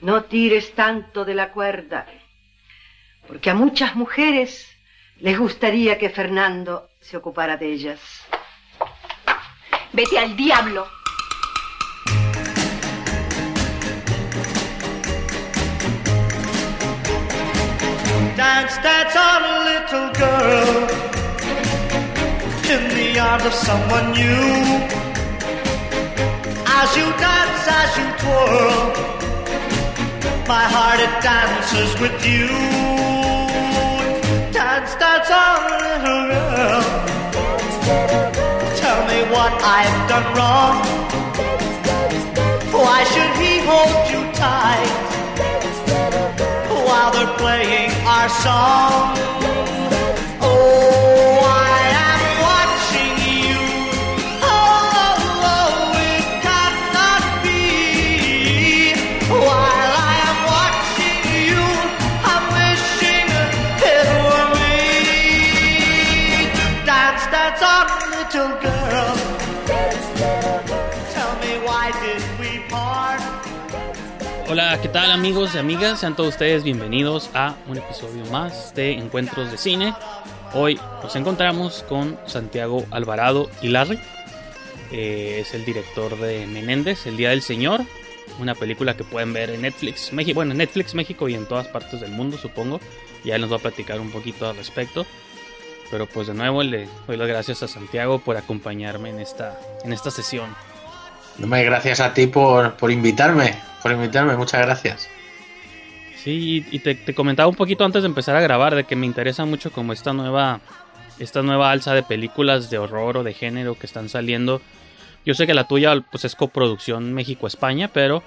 No tires tanto de la cuerda, porque a muchas mujeres les gustaría que Fernando se ocupara de ellas. Vete al diablo. Dance, dance on, little girl, in the arms of someone new. As you dance, as you twirl, my heart it dances with you. Dance, dance on, little girl. Tell me what I've done wrong. Why should he hold you tight while they're playing our song? ¿Qué tal amigos y amigas? Sean todos ustedes bienvenidos a un episodio más de Encuentros de Cine. Hoy nos encontramos con Santiago Alvarado Ilarri. Eh, es el director de Menéndez, El Día del Señor. Una película que pueden ver en Netflix México, bueno, en Netflix México y en todas partes del mundo, supongo. Ya nos va a platicar un poquito al respecto. Pero pues de nuevo le doy las gracias a Santiago por acompañarme en esta, en esta sesión. Gracias a ti por, por invitarme, por invitarme, muchas gracias. Sí, y te, te comentaba un poquito antes de empezar a grabar de que me interesa mucho como esta nueva, esta nueva alza de películas de horror o de género que están saliendo. Yo sé que la tuya pues es coproducción México-España, pero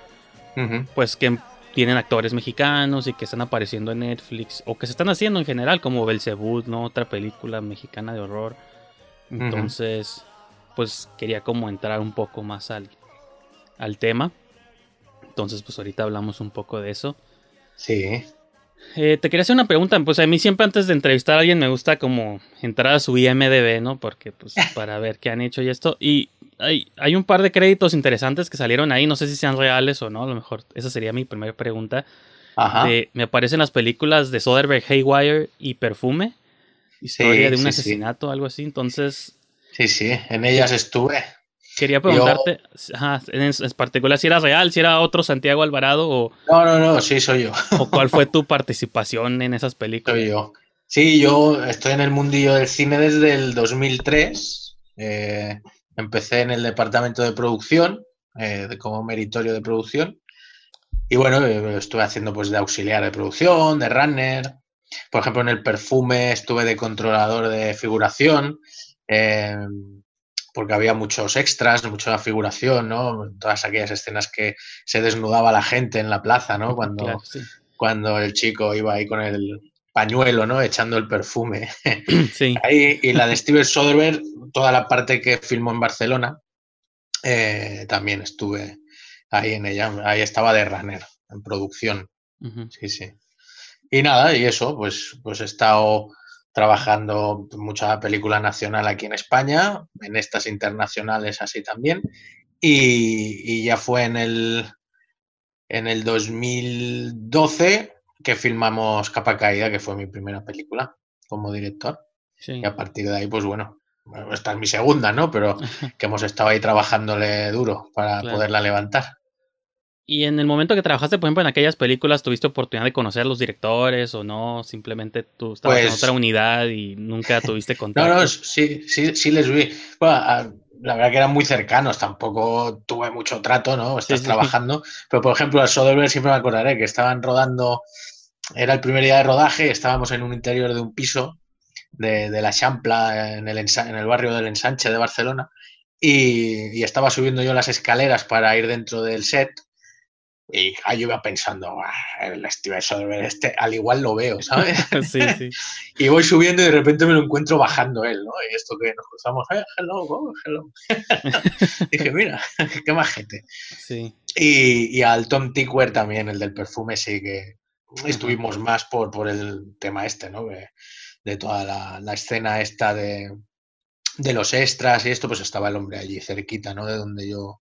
pues que tienen actores mexicanos y que están apareciendo en Netflix o que se están haciendo en general como Belzebud, ¿no? Otra película mexicana de horror. Entonces, pues quería como entrar un poco más al, al tema. Entonces, pues ahorita hablamos un poco de eso. Sí, Eh, te quería hacer una pregunta, pues a mí siempre antes de entrevistar a alguien me gusta como entrar a su IMDB, ¿no? Porque pues para ver qué han hecho y esto. Y hay, hay un par de créditos interesantes que salieron ahí, no sé si sean reales o no, a lo mejor esa sería mi primera pregunta. ajá. De- me aparecen las películas de Soderbergh, Haywire y Perfume. Historia Sí, de un sí, sí. asesinato, algo así. Entonces, Sí, sí, en ellas estuve. Quería preguntarte, ajá, en, en particular si era real, si era otro Santiago Alvarado o, No, no, no, sí, soy yo, o cuál fue tu participación en esas películas. soy yo. Sí, yo estoy en el mundillo del cine desde el 2003. eh, empecé en el departamento de producción, eh, como meritorio de producción. Y bueno, eh, estuve haciendo pues de auxiliar de producción, de runner. Por ejemplo, en el perfume estuve de controlador de figuración. eh, porque había muchos extras, mucha figuración, ¿no? Todas aquellas escenas que se desnudaba la gente en la plaza, ¿no? Cuando, Claro, sí. cuando el chico iba ahí con el pañuelo, ¿no? Echando el perfume. Sí. Ahí, y la de Steven Soderbergh, toda la parte que filmó en Barcelona, eh, también estuve ahí en ella. Ahí estaba de runner, en producción. Sí, sí. Y nada, y eso, pues, pues he estado trabajando mucha película nacional aquí en España, en estas internacionales así también. Y, y ya fue en el, en el 2012 que filmamos Capa Caída, que fue mi primera película como director. Sí. Y a partir de ahí, pues bueno, esta es mi segunda, ¿no? Pero que hemos estado ahí trabajándole duro para Claro. poderla levantar. Y en el momento que trabajaste, por ejemplo, en aquellas películas, ¿tuviste oportunidad de conocer a los directores o no? Simplemente tú estabas en Pues- otra unidad y nunca tuviste No, contacto. no, sí, sí, sí les vi. Bueno, a- la verdad que eran muy cercanos, tampoco tuve mucho trato, ¿no? Estás sí, sí. trabajando. Pero, por ejemplo, al Soderbergh siempre me acordaré que estaban rodando, era el primer día de rodaje, estábamos en un interior de un piso de, de la Champla, en el, en el barrio del Ensanche de Barcelona, y, y estaba subiendo yo las escaleras para ir dentro del set, Y ah, yo iba pensando, "Ah, el Steven Soderbergh este, al igual lo veo, ¿sabes? sí, sí. y voy subiendo y de repente me lo encuentro bajando él, ¿no? Y esto que nos cruzamos, eh, hello, oh, hello. Dije, mira, qué majete. sí. Y, y al Tom Tickwer también, el del perfume, sí que estuvimos más por, por el tema este, ¿no? De, de toda la, la escena esta de, de los extras y esto, pues estaba el hombre allí cerquita, ¿no? De donde yo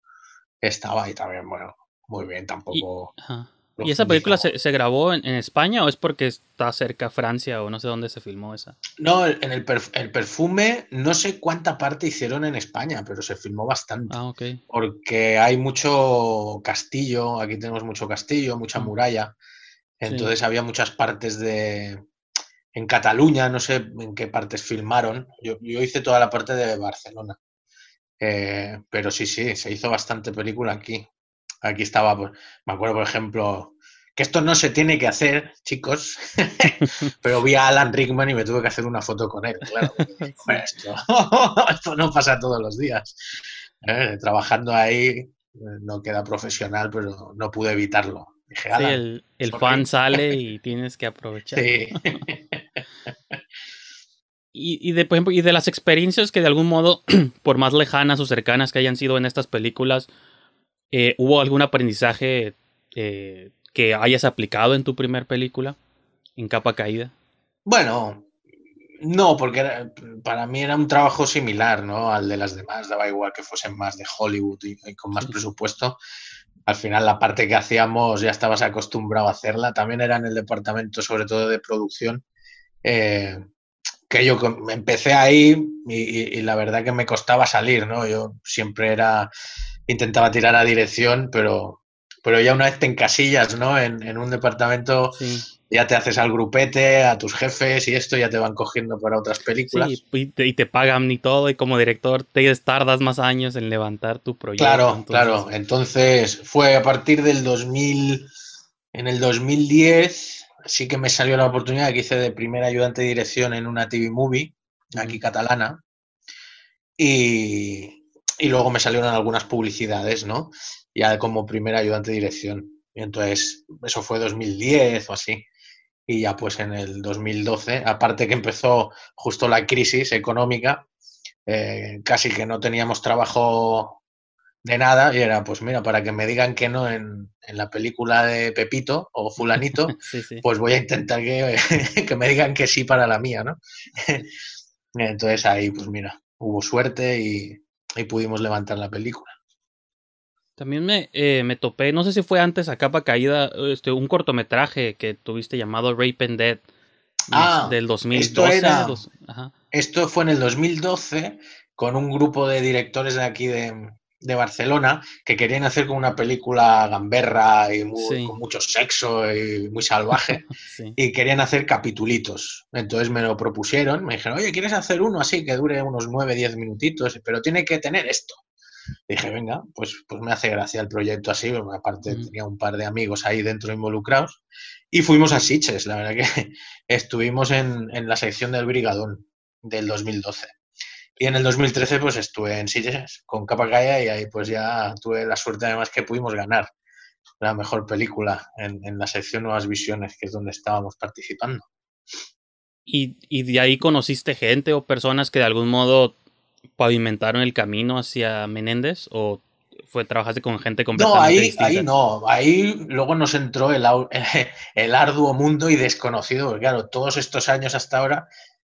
estaba y también, bueno, muy bien, tampoco... Ajá. ¿Y esa película se, se grabó en, en España o es porque está cerca Francia o no sé dónde se filmó esa? No, en el, perf- el perfume, no sé cuánta parte hicieron en España, pero se filmó bastante. Ah, ok. Porque hay mucho castillo, aquí tenemos mucho castillo, mucha Mm. muralla. Entonces había muchas partes de... En Cataluña, no sé en qué partes filmaron. Yo, yo hice toda la parte de Barcelona. Eh, pero sí, sí, se hizo bastante película aquí. Aquí estaba, pues, me acuerdo, por ejemplo, que esto no se tiene que hacer, chicos, pero vi a Alan Rickman y me tuve que hacer una foto con él, claro. "Joder, esto, esto no pasa todos los días. Eh, Trabajando ahí eh, no queda profesional, pero no pude evitarlo. Dije, Sí, "Alan, el, el sorry". fan sale y tienes que aprovechar. sí. Y, y de, por ejemplo, y de las experiencias que de algún modo, por más lejanas o cercanas que hayan sido en estas películas, eh, ¿hubo algún aprendizaje eh, que hayas aplicado en tu primer película? En capa caída. Bueno, no, porque era- para mí era un trabajo similar, ¿no? Al de las demás, daba igual que fuesen más de Hollywood y, y con más Sí. presupuesto. Al final la parte que hacíamos ya estabas acostumbrado a hacerla. También era en el departamento, sobre todo de producción, eh, que yo empecé ahí y, y- y la verdad que me costaba salir, ¿no? Yo siempre era, intentaba tirar a dirección, pero, pero ya una vez te encasillas, ¿no? En, en un departamento Sí, ya te haces al grupete, a tus jefes y esto ya te van cogiendo para otras películas. sí y, te, y te pagan y todo, y como director te tardas más años en levantar tu proyecto. claro, entonces- claro. Entonces fue a partir del 2000, en el 2010, sí que me salió la oportunidad que hice de primer ayudante de dirección en una TV movie, aquí catalana, y, y luego me salieron algunas publicidades, ¿no? Ya como primer ayudante de dirección. Y entonces, eso fue 2010 o así. Y ya pues en el 2012, aparte que empezó justo la crisis económica, eh, casi que no teníamos trabajo de nada y era pues mira, para que me digan que no en, en la película de Pepito o fulanito, Sí, sí. pues voy a intentar que, que me digan que sí para la mía, ¿no? Entonces ahí pues mira, hubo suerte y, y pudimos levantar la película. También me, eh, me topé, no sé si fue antes a capa caída, este, un cortometraje que tuviste llamado Rape and Dead. Ah, del 2012. esto era- dos- ajá. Esto fue en el 2012 con un grupo de directores de aquí de, de Barcelona que querían hacer como una película gamberra y muy- Sí. con mucho sexo y muy salvaje Sí. y querían hacer capitulitos. Entonces me lo propusieron, me dijeron, oye, ¿quieres hacer uno así que dure unos 9, 10 minutitos, pero tiene que tener esto? Dije, venga, pues, pues me hace gracia el proyecto así, porque aparte Ujú. tenía un par de amigos ahí dentro involucrados. Y fuimos a Sitges, la verdad que estuvimos en, en la sección del Brigadón del 2012. Y en el 2013 pues estuve en Sitges con Capa Caída y ahí pues ya tuve la suerte además que pudimos ganar la mejor película en, en la sección Nuevas Visiones, que es donde estábamos participando. Y, y de ahí conociste gente o personas que de algún modo pavimentaron el camino hacia Menéndez o fue trabajaste con gente No, completamente ahí, distinta. ahí no, ahí luego nos entró el, el arduo mundo y desconocido, porque claro, todos estos años hasta ahora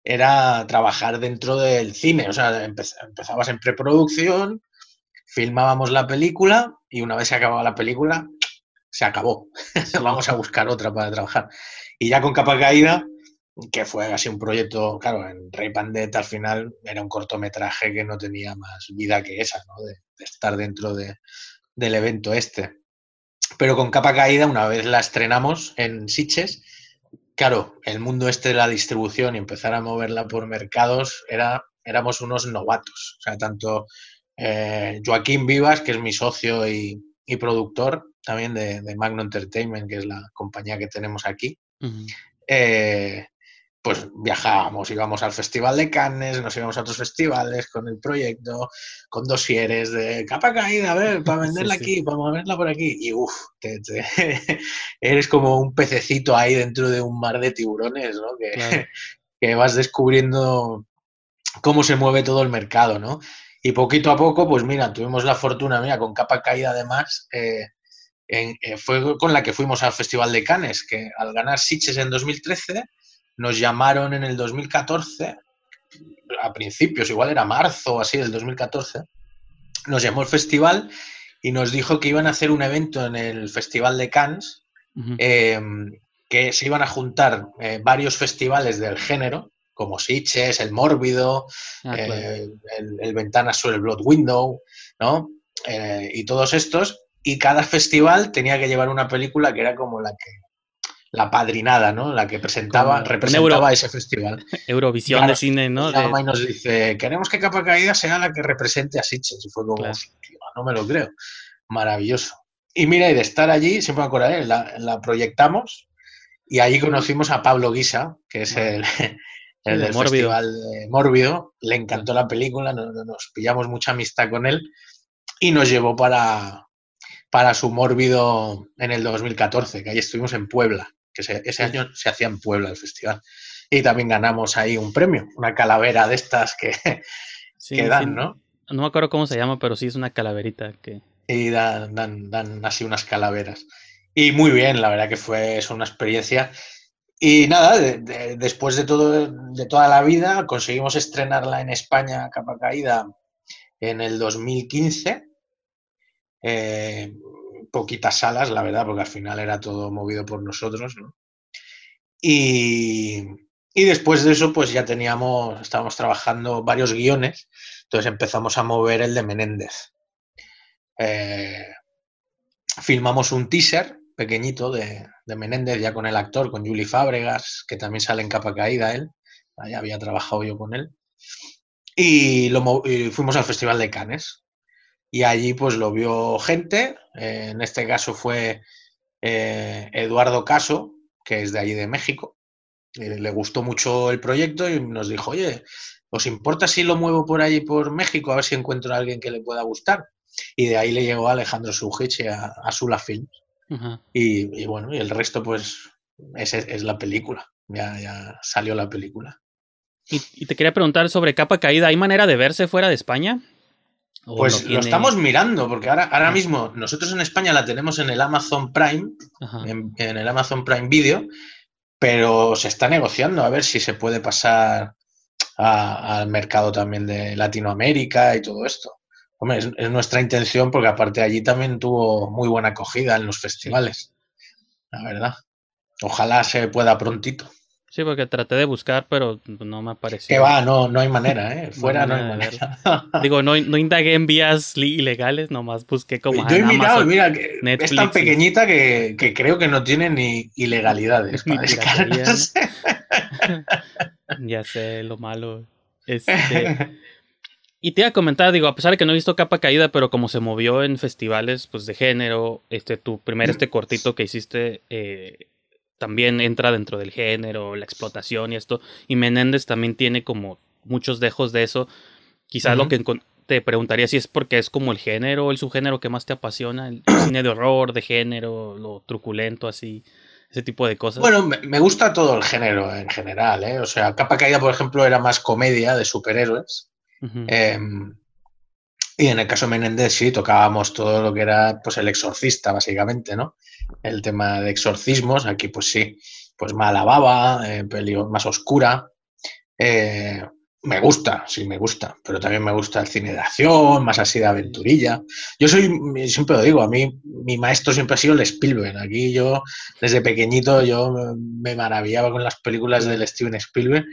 era trabajar dentro del cine, o sea, empe- empezabas en preproducción, filmábamos la película y una vez se acababa la película, se acabó, vamos a buscar otra para trabajar. Y ya con capa caída, que fue así un proyecto, claro, en Ray Pandet al final era un cortometraje que no tenía más vida que esa. De, de estar dentro de, del evento este. Pero con capa caída, una vez la estrenamos en Sitges, claro, el mundo este de la distribución y empezar a moverla por mercados, era, éramos unos novatos. O sea, tanto eh, Joaquín Vivas, que es mi socio y, y productor también de, de Magno Entertainment, que es la compañía que tenemos aquí, eh, pues viajábamos, íbamos al Festival de Cannes, nos íbamos a otros festivales con el proyecto, con dosieres de capa caída, a ver, para venderla Sí, sí. aquí, para moverla por aquí. Y uff, eres como un pececito ahí dentro de un mar de tiburones, ¿no? Que, Claro. que vas descubriendo cómo se mueve todo el mercado, ¿no? Y poquito a poco, pues mira, tuvimos la fortuna, mira, con capa caída además, eh, en- eh, fue con la que fuimos al Festival de Cannes, que al ganar Sitges en 2013, nos llamaron en el 2014, a principios, igual era marzo o así del 2014, nos llamó el festival y nos dijo que iban a hacer un evento en el Festival de Cannes, eh, que se iban a juntar eh, varios festivales del género, como Sitges, El Mórbido, Ah, claro. eh, el, el Ventanas sobre el Blood Window, ¿no? Eh, y todos estos. Y cada festival tenía que llevar una película que era como la que la padrinada, ¿no? La que presentaba, Como representaba euro- ese festival. Eurovisión claro, de cine, ¿no? De- llama y nos dice, queremos que Capa Caída sea la que represente a Sitges. Y fue como, Claro. "Hostia, no me lo creo. Maravilloso. Y mira, y de estar allí, siempre me acordaré, la, la proyectamos y allí conocimos a Pablo Guisa, que es el, el de del Mórbido. Festival de Mórbido. Le encantó la película, no- no- nos pillamos mucha amistad con él y nos llevó para, para su Mórbido en el 2014, que ahí estuvimos en Puebla, que se- ese año se hacía en Puebla el festival. Y también ganamos ahí un premio, una calavera de estas que, sí, que dan, sí. ¿no? No me acuerdo cómo se llama, pero sí es una calaverita que... Y dan, dan, dan así unas calaveras. Y muy bien, la verdad que fue es una experiencia. Y nada, de- de- después de, todo, de toda la vida, conseguimos estrenarla en España, capa caída, en el 2015. Eh, poquitas salas, la verdad, porque al final era todo movido por nosotros, ¿no? Y, y después de eso, pues ya teníamos, estábamos trabajando varios guiones, entonces empezamos a mover el de Menéndez. Eh, filmamos un teaser pequeñito de, de Menéndez, ya con el actor, con Juli Fábregas, que también sale en capa caída él, había trabajado yo con él. Y, lo, y fuimos al Festival de Cannes. Y allí pues lo vio gente, eh, en este caso fue eh, Eduardo Caso, que es de allí de México. Eh, le gustó mucho el proyecto y nos dijo, oye, ¿os importa si lo muevo por allí por México a ver si encuentro a alguien que le pueda gustar? Y de ahí le llegó Alejandro Sujic a, a Sula Films. Y bueno, y el resto pues es, es la película. Ya, ya salió la película. Y, y te quería preguntar sobre capa caída. ¿Hay manera de verse fuera de España? ¿O Pues lo tiene- estamos mirando, porque ahora, ahora Ah. mismo nosotros en España la tenemos en el Amazon Prime, en, en el Amazon Prime Video, pero se está negociando a ver si se puede pasar a- al mercado también de Latinoamérica y todo esto. Hombre, es, es nuestra intención porque aparte allí también tuvo muy buena acogida en los festivales, la verdad. Ojalá se pueda prontito. Sí, porque traté de buscar, pero no me apareció. Que va, no, no hay manera, ¿eh? Fuera no hay manera. Digo, no, no indagué en vías ilegales, nomás busqué como Yo he mirado, Amazon. mira, que Netflix es tan pequeñita que, que creo que no tiene ni ilegalidades Ni piratería. Ya sé lo malo. Este, y te iba a comentar, digo, a pesar de que no he visto capa caída, pero como se movió en festivales pues de género, este, tu primer este cortito que hiciste eh, también entra dentro del género, la explotación y esto. Y Menéndez también tiene como muchos dejos de eso. Quizás lo que te preguntaría si es porque es como el género, el subgénero que más te apasiona, el cine de horror, de género, lo truculento, así, ese tipo de cosas. Bueno, me, gusta todo el género en general, ¿eh? O sea, Capa Caída, por ejemplo, era más comedia de superhéroes. Eh, y en el caso de Menéndez sí, tocábamos todo lo que era pues el exorcista, básicamente, ¿no? El tema de exorcismos, aquí pues sí, pues mala baba, eh, más oscura. Eh, me gusta, sí me gusta, pero también me gusta el cine de acción, más así de aventurilla. Yo soy, siempre lo digo, a mí mi maestro siempre ha sido el Spielberg. Aquí yo, desde pequeñito, yo me maravillaba con las películas del Steven Spielberg.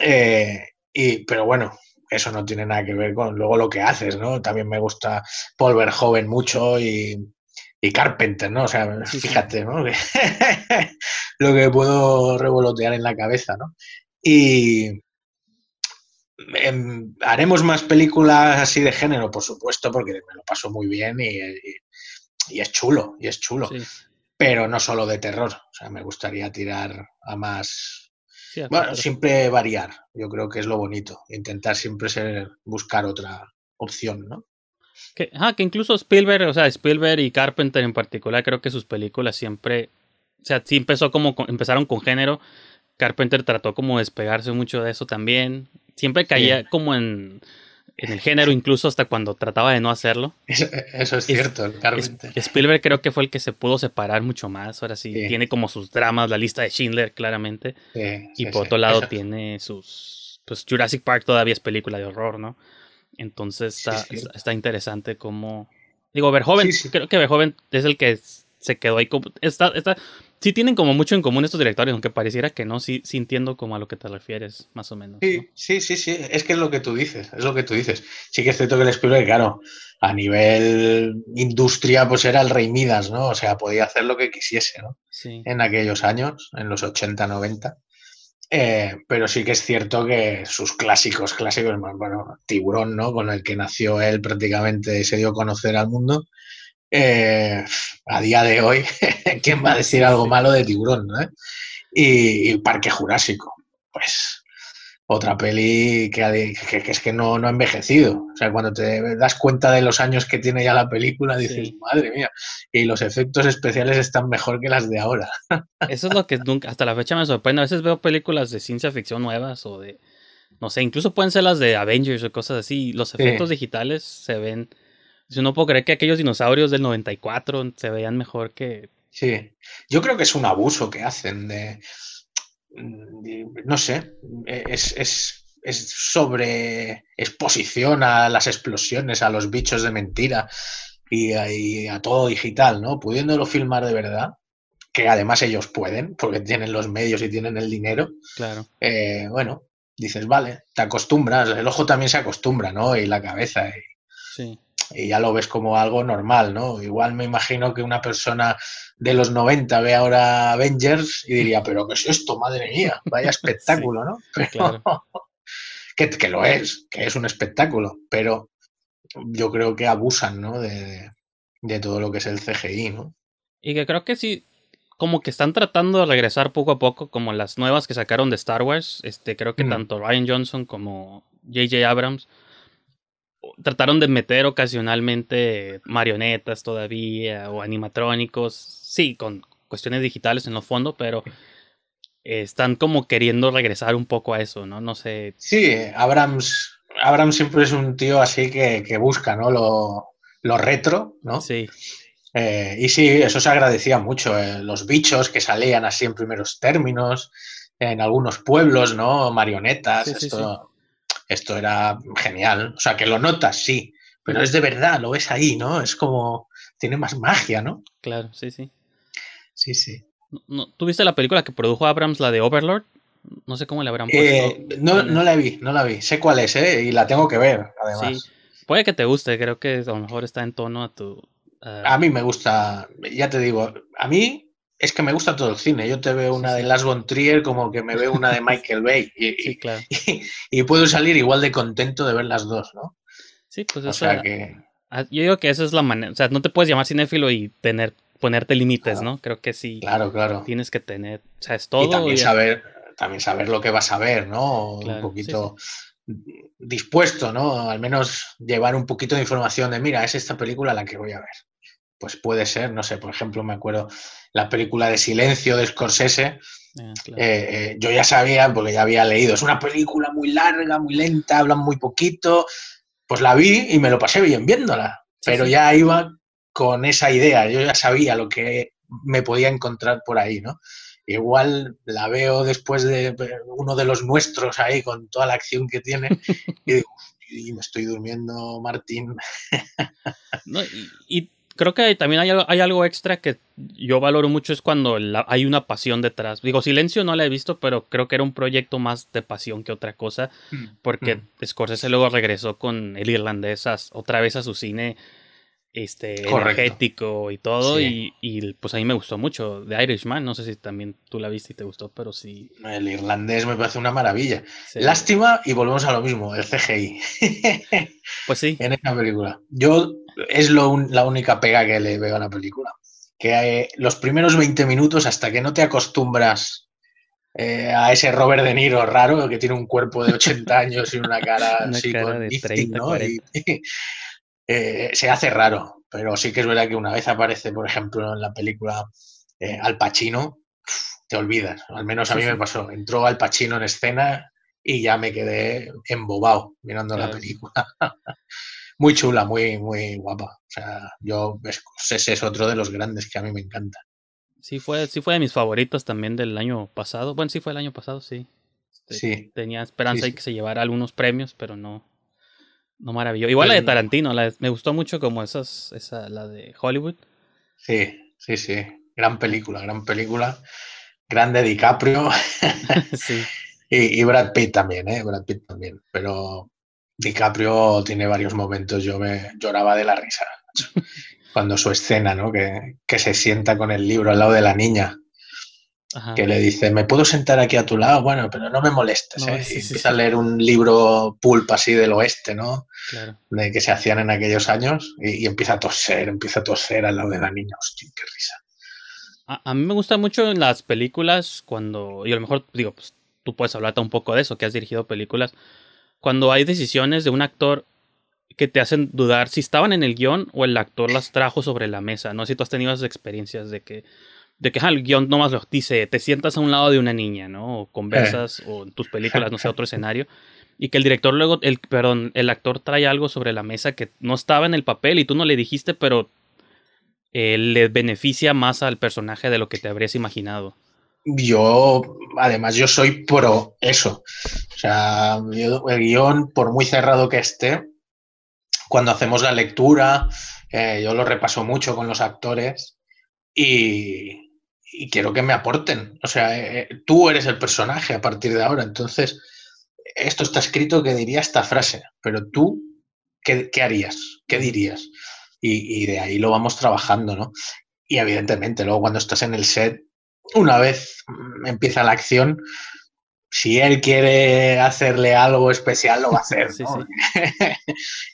Eh, y, pero bueno, eso no tiene nada que ver con luego lo que haces, ¿no? También me gusta Paul Verhoeven mucho y, y Carpenter, ¿no? O sea, fíjate, ¿no? Lo que puedo revolotear en la cabeza, ¿no? Y em, haremos más películas así de género, por supuesto, porque me lo paso muy bien y, y- y es chulo, y es chulo Sí. pero no solo de terror. O sea, me gustaría tirar a más, Sí, Bueno, siempre variar, yo creo que es lo bonito. Intentar siempre ser, buscar otra opción, ¿no? Que, ajá, que incluso Spielberg, o sea, Spielberg y Carpenter en particular, creo que sus películas siempre, o sea, sí empezó como, con- empezaron con género, Carpenter trató como de despegarse mucho de eso también, siempre caía como en, en el género, incluso hasta cuando trataba de no hacerlo. Eso, eso es Es- cierto, el Carpenter. Spielberg creo que fue el que se pudo separar mucho más, ahora sí, Sí. tiene como sus dramas, la lista de Schindler claramente, Sí, y por otro lado Eso- tiene sus, pues Jurassic Park todavía es película de horror, ¿no? Entonces está, sí. está, está interesante como... Digo, Verhoeven, Sí, creo que Verhoeven es el que se quedó ahí como... Está, está, sí tienen como mucho en común estos directores, aunque pareciera que no, sí, sí entiendo como a lo que te refieres, más o menos. ¿no? Sí, sí, sí, sí, es que es lo que tú dices, es lo que tú dices. Sí que es cierto que el Spielberg, claro, a nivel industria, pues era el rey Midas, ¿no? O sea, podía hacer lo que quisiese, ¿no? Sí, En aquellos años, en los 80, 90. Eh, pero sí que es cierto que sus clásicos, clásicos, bueno, Tiburón, ¿no? Con el que nació él prácticamente se dio a conocer al mundo. Eh, a día de hoy, ¿quién va a decir algo malo de Tiburón, ¿no? Y, y Parque Jurásico, pues otra peli que, es que no, no ha envejecido. O sea, cuando te das cuenta de los años que tiene ya la película, dices, Sí. madre mía, y los efectos especiales están mejor que las de ahora. eso es lo que nunca, hasta la fecha me sorprende. A veces veo películas de ciencia ficción nuevas o de, no sé, incluso pueden ser las de Avengers o cosas así. Los efectos digitales se ven... Yo no puedo creer que aquellos dinosaurios del 94 se veían mejor que... Sí, yo creo que es un abuso que hacen de- no sé, es, es, es sobre exposición a las explosiones, a los bichos de mentira y a, y a todo digital, ¿no? Pudiéndolo filmar de verdad, que además ellos pueden, porque tienen los medios y tienen el dinero, Claro. eh, bueno, dices, vale, te acostumbras, el ojo también se acostumbra, ¿no? Y la cabeza, y Sí. y ya lo ves como algo normal, ¿no? Igual me imagino que una persona de los 90 ve ahora Avengers y diría, pero ¿qué es esto? Madre mía, vaya espectáculo, ¿no? Pero, claro. que, que lo es, que es un espectáculo, pero yo creo que abusan, ¿no? De, de todo lo que es el CGI, ¿no? Y que creo que sí, como que están tratando de regresar poco a poco, como las nuevas que sacaron de Star Wars. Este, creo que Mm. tanto Ryan Johnson como J.J. Abrams trataron de meter ocasionalmente marionetas todavía o animatrónicos, sí, con cuestiones digitales en lo fondo, pero están como queriendo regresar un poco a eso, ¿no? No sé. Sí, Abrams, Abrams siempre es un tío así que, que busca, ¿no? Lo, lo retro, ¿no? Sí, Eh, y sí, eso se agradecía mucho. eh, los bichos que salían así en primeros términos, en algunos pueblos, ¿no? Marionetas. Sí, sí, esto, esto era genial. O sea, que lo notas, sí, pero es de verdad, lo ves ahí, ¿no? Es como, tiene más magia, ¿no? claro, sí, sí. Sí, sí. No, ¿Tú viste la película que produjo Abrams, la de Overlord? No sé cómo le habrán puesto. Eh, no, no la vi, no la vi. Sé cuál es, ¿eh? Y la tengo que ver, además. Sí, puede que te guste, creo que a lo mejor está en tono a tu... A mí me gusta, ya te digo, a mí es que me gusta todo el cine. Yo te veo una de. Lars von Trier como que me veo una de Michael Bay. Y, Sí, claro. y- y puedo salir igual de contento de ver las dos, ¿no? Sí, pues O esa- sea que, ah, yo digo que esa es la manera, o sea, no te puedes llamar cinéfilo y tener ponerte límites, Claro. ¿no? Creo que sí claro, claro. tienes que tener, o sea, es todo. Y también y- saber, también saber lo que vas a ver, ¿no? Claro, un poquito dispuesto, ¿no? Al menos llevar un poquito de información de, mira, es esta película la que voy a ver. Pues puede ser, no sé, por ejemplo, me acuerdo la película de Silencio de Scorsese, Ah, claro. Eh, eh, yo ya sabía, porque ya había leído, es una película muy larga, muy lenta, hablan muy poquito. Pues la vi y me lo pasé bien viéndola, Sí, pero sí. ya iba con esa idea, yo ya sabía lo que me podía encontrar por ahí, ¿no? Igual la veo después de uno de los nuestros ahí con toda la acción que tiene y digo, y me estoy durmiendo, Martín. No, y, y creo que también hay, algo- hay algo extra que yo valoro mucho es cuando la- hay una pasión detrás. Digo, Silencio no la he visto, pero creo que era un proyecto más de pasión que otra cosa, porque Mm. Scorsese luego regresó con el irlandés a- otra vez a su cine este Correcto. energético y todo Sí. y, y, pues a mí me gustó mucho The Irishman no sé si también tú la viste y te gustó pero sí, El irlandés me parece una maravilla. sí. Lástima y volvemos a lo mismo, el CGI. pues sí en esta película. Yo es lo un- la única pega que le veo a la película. Que eh, los primeros 20 minutos, hasta que no te acostumbras eh, a ese Robert De Niro raro que tiene un cuerpo de 80 años y una cara Una así cara con de lifting, 30, ¿no? 40. Y- eh, se hace raro, pero sí que es verdad que una vez aparece, por ejemplo, en la película eh, Al Pacino, te olvidas. Al menos a mí me pasó. Entró Al Pacino en escena y ya me quedé embobado mirando la película. muy chula, muy, muy guapa. O sea, yo, ese es otro de los grandes que a mí me encanta. Sí fue, sí fue de mis favoritos también del año pasado. Bueno, sí fue el año pasado, sí. Este, Sí. Tenía esperanza Sí, de que se llevara algunos premios, pero no, no maravilló. Igual la de no. Tarantino, la de- me gustó mucho como esas, esa, la de Hollywood. Sí, sí, sí. Gran película, gran película. Grande DiCaprio sí, y, y Brad Pitt también, ¿eh? Brad Pitt también. Pero DiCaprio tiene varios momentos, yo me lloraba de la risa. Cuando su escena, ¿no? Que, que se sienta con el libro al lado de la niña, ajá. que le dice, ¿me puedo sentar aquí a tu lado? Bueno, pero no me molestes, No, ¿eh? sí, y empieza sí. a leer un libro pulp así del oeste, ¿no? Claro. De que se hacían en aquellos años y, y empieza a toser, empieza a toser al lado de la niña. Hostia, qué risa. A, a mí me gusta mucho en las películas cuando, y a lo mejor digo, pues tú puedes hablar un poco de eso, que has dirigido películas, cuando hay decisiones de un actor que te hacen dudar si estaban en el guion o el actor las trajo sobre la mesa. No sé si tú has tenido esas experiencias de que, de que ah, el guion nomás lo dice, te sientas a un lado de una niña, ¿no? O conversas, o en tus películas, no sé, otro escenario. Y que el director luego, el, perdón, el actor trae algo sobre la mesa que no estaba en el papel y tú no le dijiste, pero eh, le beneficia más al personaje de lo que te habrías imaginado. Yo, además, yo soy pro eso. O sea, yo- el guion, por muy cerrado que esté, cuando hacemos la lectura, eh, yo lo repaso mucho con los actores y, y quiero que me aporten. O sea, eh, tú eres el personaje a partir de ahora. Entonces, esto está escrito que diría esta frase, pero tú, ¿qué, qué harías? ¿Qué dirías? Y, y de ahí lo vamos trabajando, ¿no? Y evidentemente, luego cuando estás en el set, una vez mm, empieza la acción, si él quiere hacerle algo especial, lo va a hacer.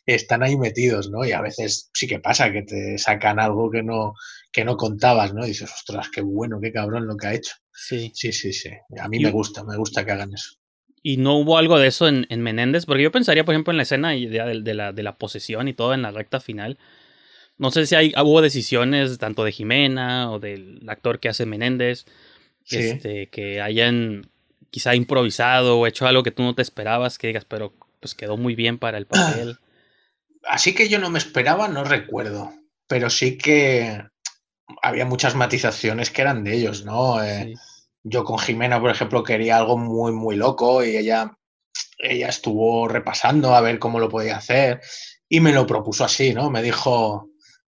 Están ahí metidos, ¿no? Y a veces sí que pasa que te sacan algo que no, que no contabas, ¿no? Y dices, ostras, qué bueno, qué cabrón lo que ha hecho. Sí. Sí, sí, sí. A mí Y- me gusta, me gusta que hagan eso. Y no hubo algo de eso en, en Menéndez, porque yo pensaría, por ejemplo, en la escena de, de la, de la posesión y todo en la recta final. No sé si hay, hubo decisiones tanto de Jimena o del actor que hace Menéndez, Sí. este, que hayan quizá improvisado o hecho algo que tú no te esperabas, que digas, pero pues quedó muy bien para el papel. Así que yo no me esperaba, no recuerdo, pero sí que había muchas matizaciones que eran de ellos, ¿no? Eh, Sí. Yo con Jimena, por ejemplo, quería algo muy, muy loco y ella, ella estuvo repasando a ver cómo lo podía hacer y me lo propuso así, ¿no? Me dijo,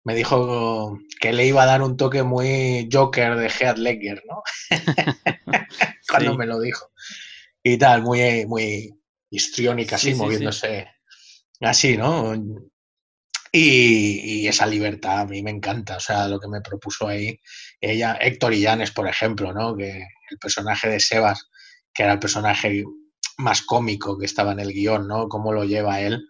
me dijo que le iba a dar un toque muy Joker de Heath Ledger, ¿no? Cuando Sí. me lo dijo. Y tal, muy, muy histriónica, Sí, así, sí, sí. moviéndose así, ¿no? Y, y esa libertad a mí me encanta, o sea, lo que me propuso ahí ella, Héctor Illanes, por ejemplo, ¿no? Que el personaje de Sebas, que era el personaje más cómico que estaba en el guion, ¿no? Cómo lo lleva él,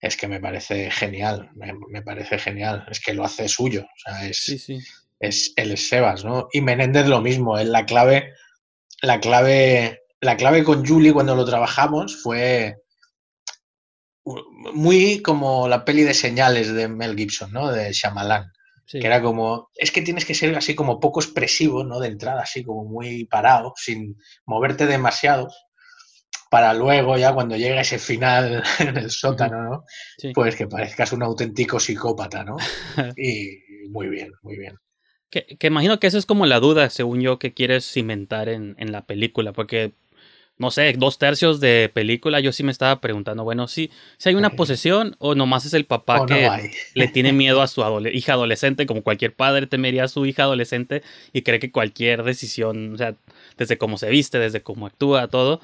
es que me parece genial, me, me parece genial, es que lo hace suyo, o sea, es, Sí, sí. es él es Sebas, ¿no? Y Menéndez lo mismo, él la clave, la clave, la clave con Julie cuando lo trabajamos fue muy como la peli de señales de Mel Gibson, ¿no? De Shyamalan, sí. que era como, es que tienes que ser así como poco expresivo, ¿no? De entrada, así como muy parado, sin moverte demasiado, para luego ya cuando llega ese final en el sótano, ¿no? Sí. Pues que parezcas un auténtico psicópata, ¿no? Y muy bien, muy bien. Que, que imagino que esa es como la duda, según yo, que quieres cimentar en, en la película, porque, no sé, dos tercios de película, yo sí me estaba preguntando, bueno, si, si hay una posesión o nomás es el papá que no le tiene miedo a su adole- hija adolescente, como cualquier padre temería a su hija adolescente y cree que cualquier decisión, o sea, desde cómo se viste, desde cómo actúa, todo,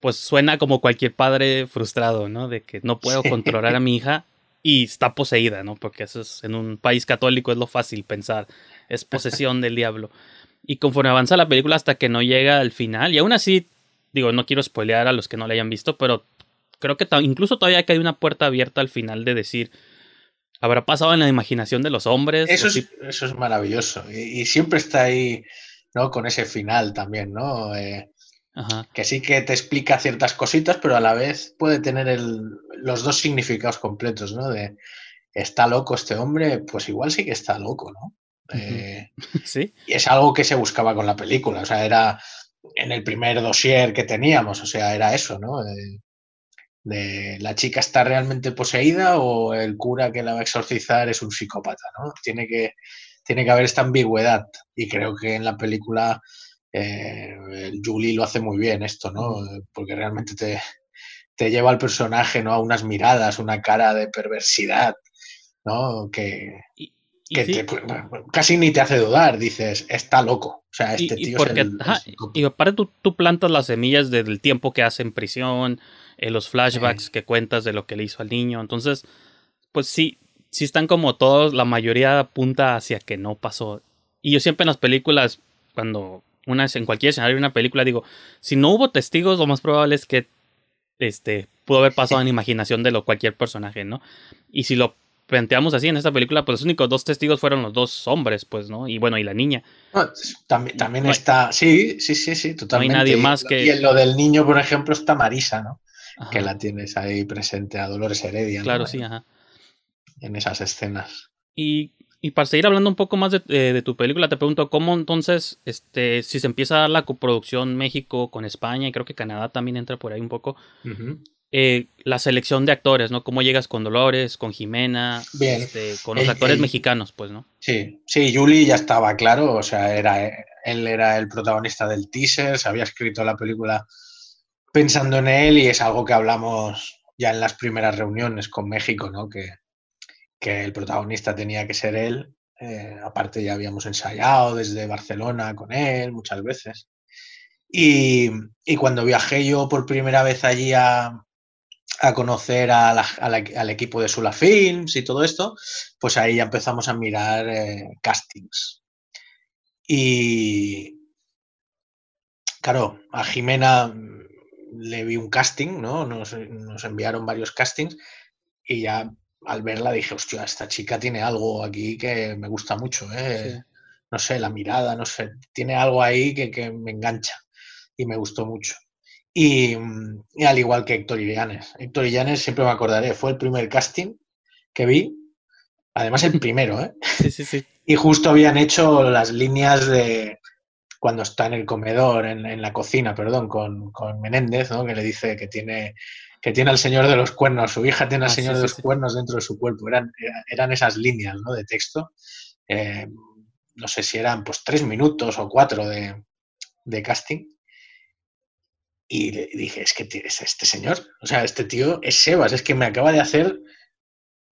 pues suena como cualquier padre frustrado, ¿no? De que no puedo Sí. controlar a mi hija y está poseída, ¿no? Porque eso es, en un país católico es lo fácil pensar, es posesión del diablo. Y conforme avanza la película hasta que no llega al final, y aún así, digo, no quiero spoilear a los que no la hayan visto, pero creo que incluso todavía que hay una puerta abierta al final de decir, ¿habrá pasado en la imaginación de los hombres? Eso ¿O es, eso es maravilloso. Y, y siempre está ahí, ¿no? Con ese final también, ¿no? Eh, Ajá. que sí que te explica ciertas cositas, pero a la vez puede tener el- los dos significados completos, ¿no? De está loco este hombre, pues igual sí que está loco, ¿no? Eh, Sí, y es algo que se buscaba con la película, o sea, era en el primer dossier que teníamos, o sea, era eso, ¿no? De, de la chica está realmente poseída o el cura que la va a exorcizar es un psicópata, ¿no? Tiene que, tiene que haber esta ambigüedad y creo que en la película eh, Julie lo hace muy bien esto, ¿no? Porque realmente te, te lleva al personaje, ¿no? A unas miradas, una cara de perversidad, ¿no? Que, y que sí, te- casi ni te hace dudar, dices, está loco. O sea, y- este y tío porque, es el, ajá, y aparte tú, tú plantas las semillas de- del tiempo que hace en prisión, eh, los flashbacks que cuentas de lo que le hizo al niño, entonces, pues sí, sí están como todos, la mayoría apunta hacia que no pasó. Y yo siempre en las películas, cuando una en cualquier escenario de una película digo, si no hubo testigos, lo más probable es que este pudo haber pasado en imaginación de lo cualquier personaje, ¿no? Y si lo planteamos así en esta película, pues los únicos dos testigos fueron los dos hombres, pues, ¿no? Y bueno, y la niña. No, también también No hay- está, sí, sí, sí, sí, totalmente. nadie Y- más que- Y en lo del niño, por ejemplo, está Marisa, ¿no? Ajá. Que la tienes ahí presente a Dolores Heredia, ¿no? Claro, sí, ajá. en esas escenas. Y, y para seguir hablando un poco más de, eh, de tu película, te pregunto, ¿cómo entonces, este, si se empieza a dar la coproducción México con España, y creo que Canadá también entra por ahí un poco, eh, la selección de actores, ¿no? ¿Cómo llegas con Dolores, con Jimena, este, con los actores mexicanos, pues, ¿no? Sí, sí, Julie ya estaba claro, o sea, era, él era el protagonista del teaser, se había escrito la película pensando en él y es algo que hablamos ya en las primeras reuniones con México, ¿no? Que, que el protagonista tenía que ser él. Eh, aparte ya habíamos ensayado desde Barcelona con él muchas veces. Y, y cuando viajé yo por primera vez allí a, a conocer a la- a la- al equipo de Sula Films y todo esto, pues ahí ya empezamos a mirar eh, castings. Y claro, a Jimena le vi un casting, ¿no? Nos, nos enviaron varios castings y ya al verla dije, hostia, esta chica tiene algo aquí que me gusta mucho, ¿eh? Sí. No sé, la mirada, no sé, tiene algo ahí que, que me engancha y me gustó mucho. Y, y al igual que Héctor Illanes. Héctor Illanes siempre me acordaré, fue el primer casting que vi, además el primero, ¿eh? Sí, sí, sí. Y justo habían hecho las líneas de cuando está en el comedor, en, en la cocina, perdón, con, con Menéndez, ¿no? Que le dice que tiene, que tiene al señor de los cuernos, su hija tiene al Ah, señor sí, de los sí. cuernos dentro de su cuerpo. Eran, era- eran esas líneas, ¿no? De texto. Eh, no sé si eran pues tres minutos o cuatro de, de casting. Y le dije, es que es este señor, o sea, este tío es Sebas, es que me acaba de hacer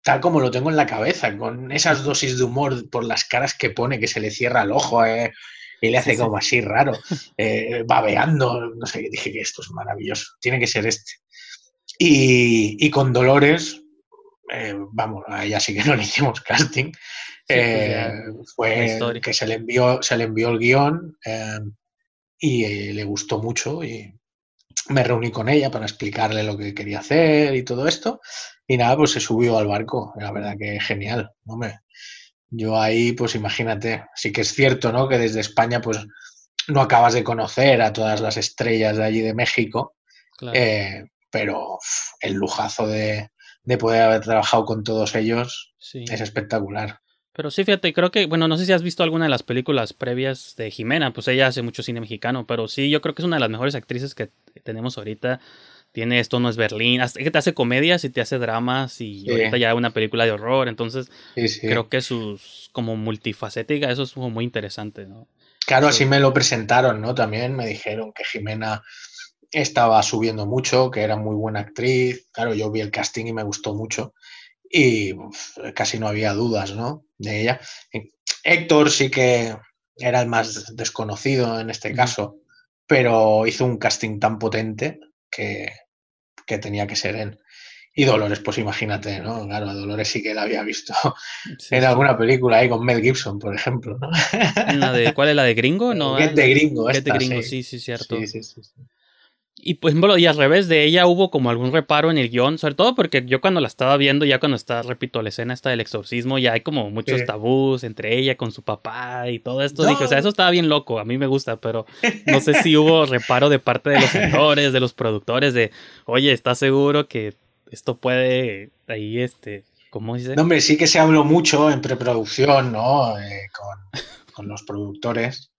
tal como lo tengo en la cabeza, con esas dosis de humor por las caras que pone, que se le cierra el ojo eh, y le hace Sí, sí. como así raro, eh, babeando, no sé, dije que esto es maravilloso, tiene que ser este. Y, y con Dolores, eh, vamos, a ella sí que no le hicimos casting, pues fue que se le envió, se le envió el guion y le gustó mucho y me reuní con ella para explicarle lo que quería hacer y todo esto. Y nada, pues se subió al barco. La verdad que genial. Hombre. Yo ahí, pues imagínate, sí que es cierto, ¿no? Que desde España, pues no acabas de conocer a todas las estrellas de allí de México, Claro. eh, pero el lujazo de, de poder haber trabajado con todos ellos sí. es espectacular. Pero sí, fíjate, creo que, bueno, no sé si has visto alguna de las películas previas de Jimena, pues ella hace mucho cine mexicano, pero sí, yo creo que es una de las mejores actrices que tenemos ahorita. Tiene Esto no es Berlín, que te hace comedias y te hace dramas y Sí. ahorita ya una película de horror, entonces Sí, sí. creo que sus, como multifacética, eso es como muy interesante, ¿no? Claro, Sí. así me lo presentaron, ¿no? También me dijeron que Jimena estaba subiendo mucho, que era muy buena actriz. Claro, yo vi el casting y me gustó mucho. Y uf, casi no había dudas, ¿no? De ella. Héctor sí que era el más desconocido en este caso, pero hizo un casting tan potente que, que tenía que ser él. Y Dolores, pues imagínate, ¿no? Claro, a Dolores sí que la había visto Sí, en alguna película ahí con Mel Gibson, por ejemplo, ¿no? En la de, ¿Cuál es la de Gringo? No, Get de Gringo, Get esta, de Gringo, sí. sí, sí, cierto. Sí, sí, sí, sí. Y por ejemplo, y al revés de ella hubo como algún reparo en el guion, sobre todo porque yo cuando la estaba viendo, ya cuando está, repito, la escena esta del exorcismo, ya hay como muchos Sí. tabús entre ella con su papá y todo esto. No. Dije, o sea, eso estaba bien loco, a mí me gusta, pero no sé si hubo reparo de parte de los actores, de los productores, de, oye, ¿estás seguro que esto puede ahí, este, ¿cómo dice? No, hombre, sí que se habló mucho en preproducción, ¿no? Eh, con, con los productores.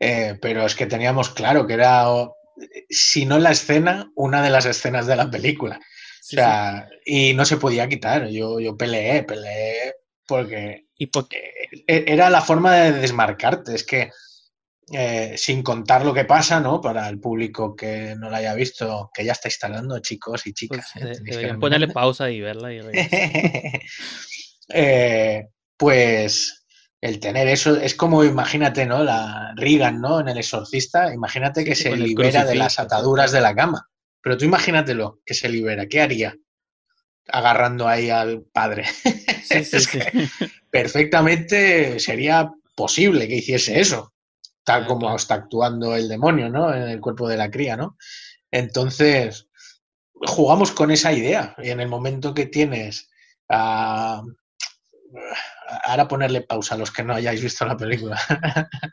Eh, pero es que teníamos claro que era, si no la escena, una de las escenas de la película. Sí, o sea, y no se podía quitar. Yo, yo peleé, peleé, porque. Y por- e- era la forma de desmarcarte. Es que eh, sin contar lo que pasa, ¿no? Para el público que no la haya visto, que ya está instalando, chicos y pues, chicas. ¿eh? deberían ver ponerle pausa y verla y. Eh, pues el tener eso es como, imagínate, ¿no? La Regan, ¿no? En El Exorcista, imagínate que se libera de las ataduras de la cama. Pero tú imagínatelo, que se libera, ¿qué haría? Agarrando ahí al padre. Sí, sí, Es sí. que perfectamente sería posible que hiciese eso, tal como está actuando el demonio, ¿no? En el cuerpo de la cría, ¿no? Entonces, jugamos con esa idea y en el momento que tienes a... Ahora ponerle pausa a los que no hayáis visto la película.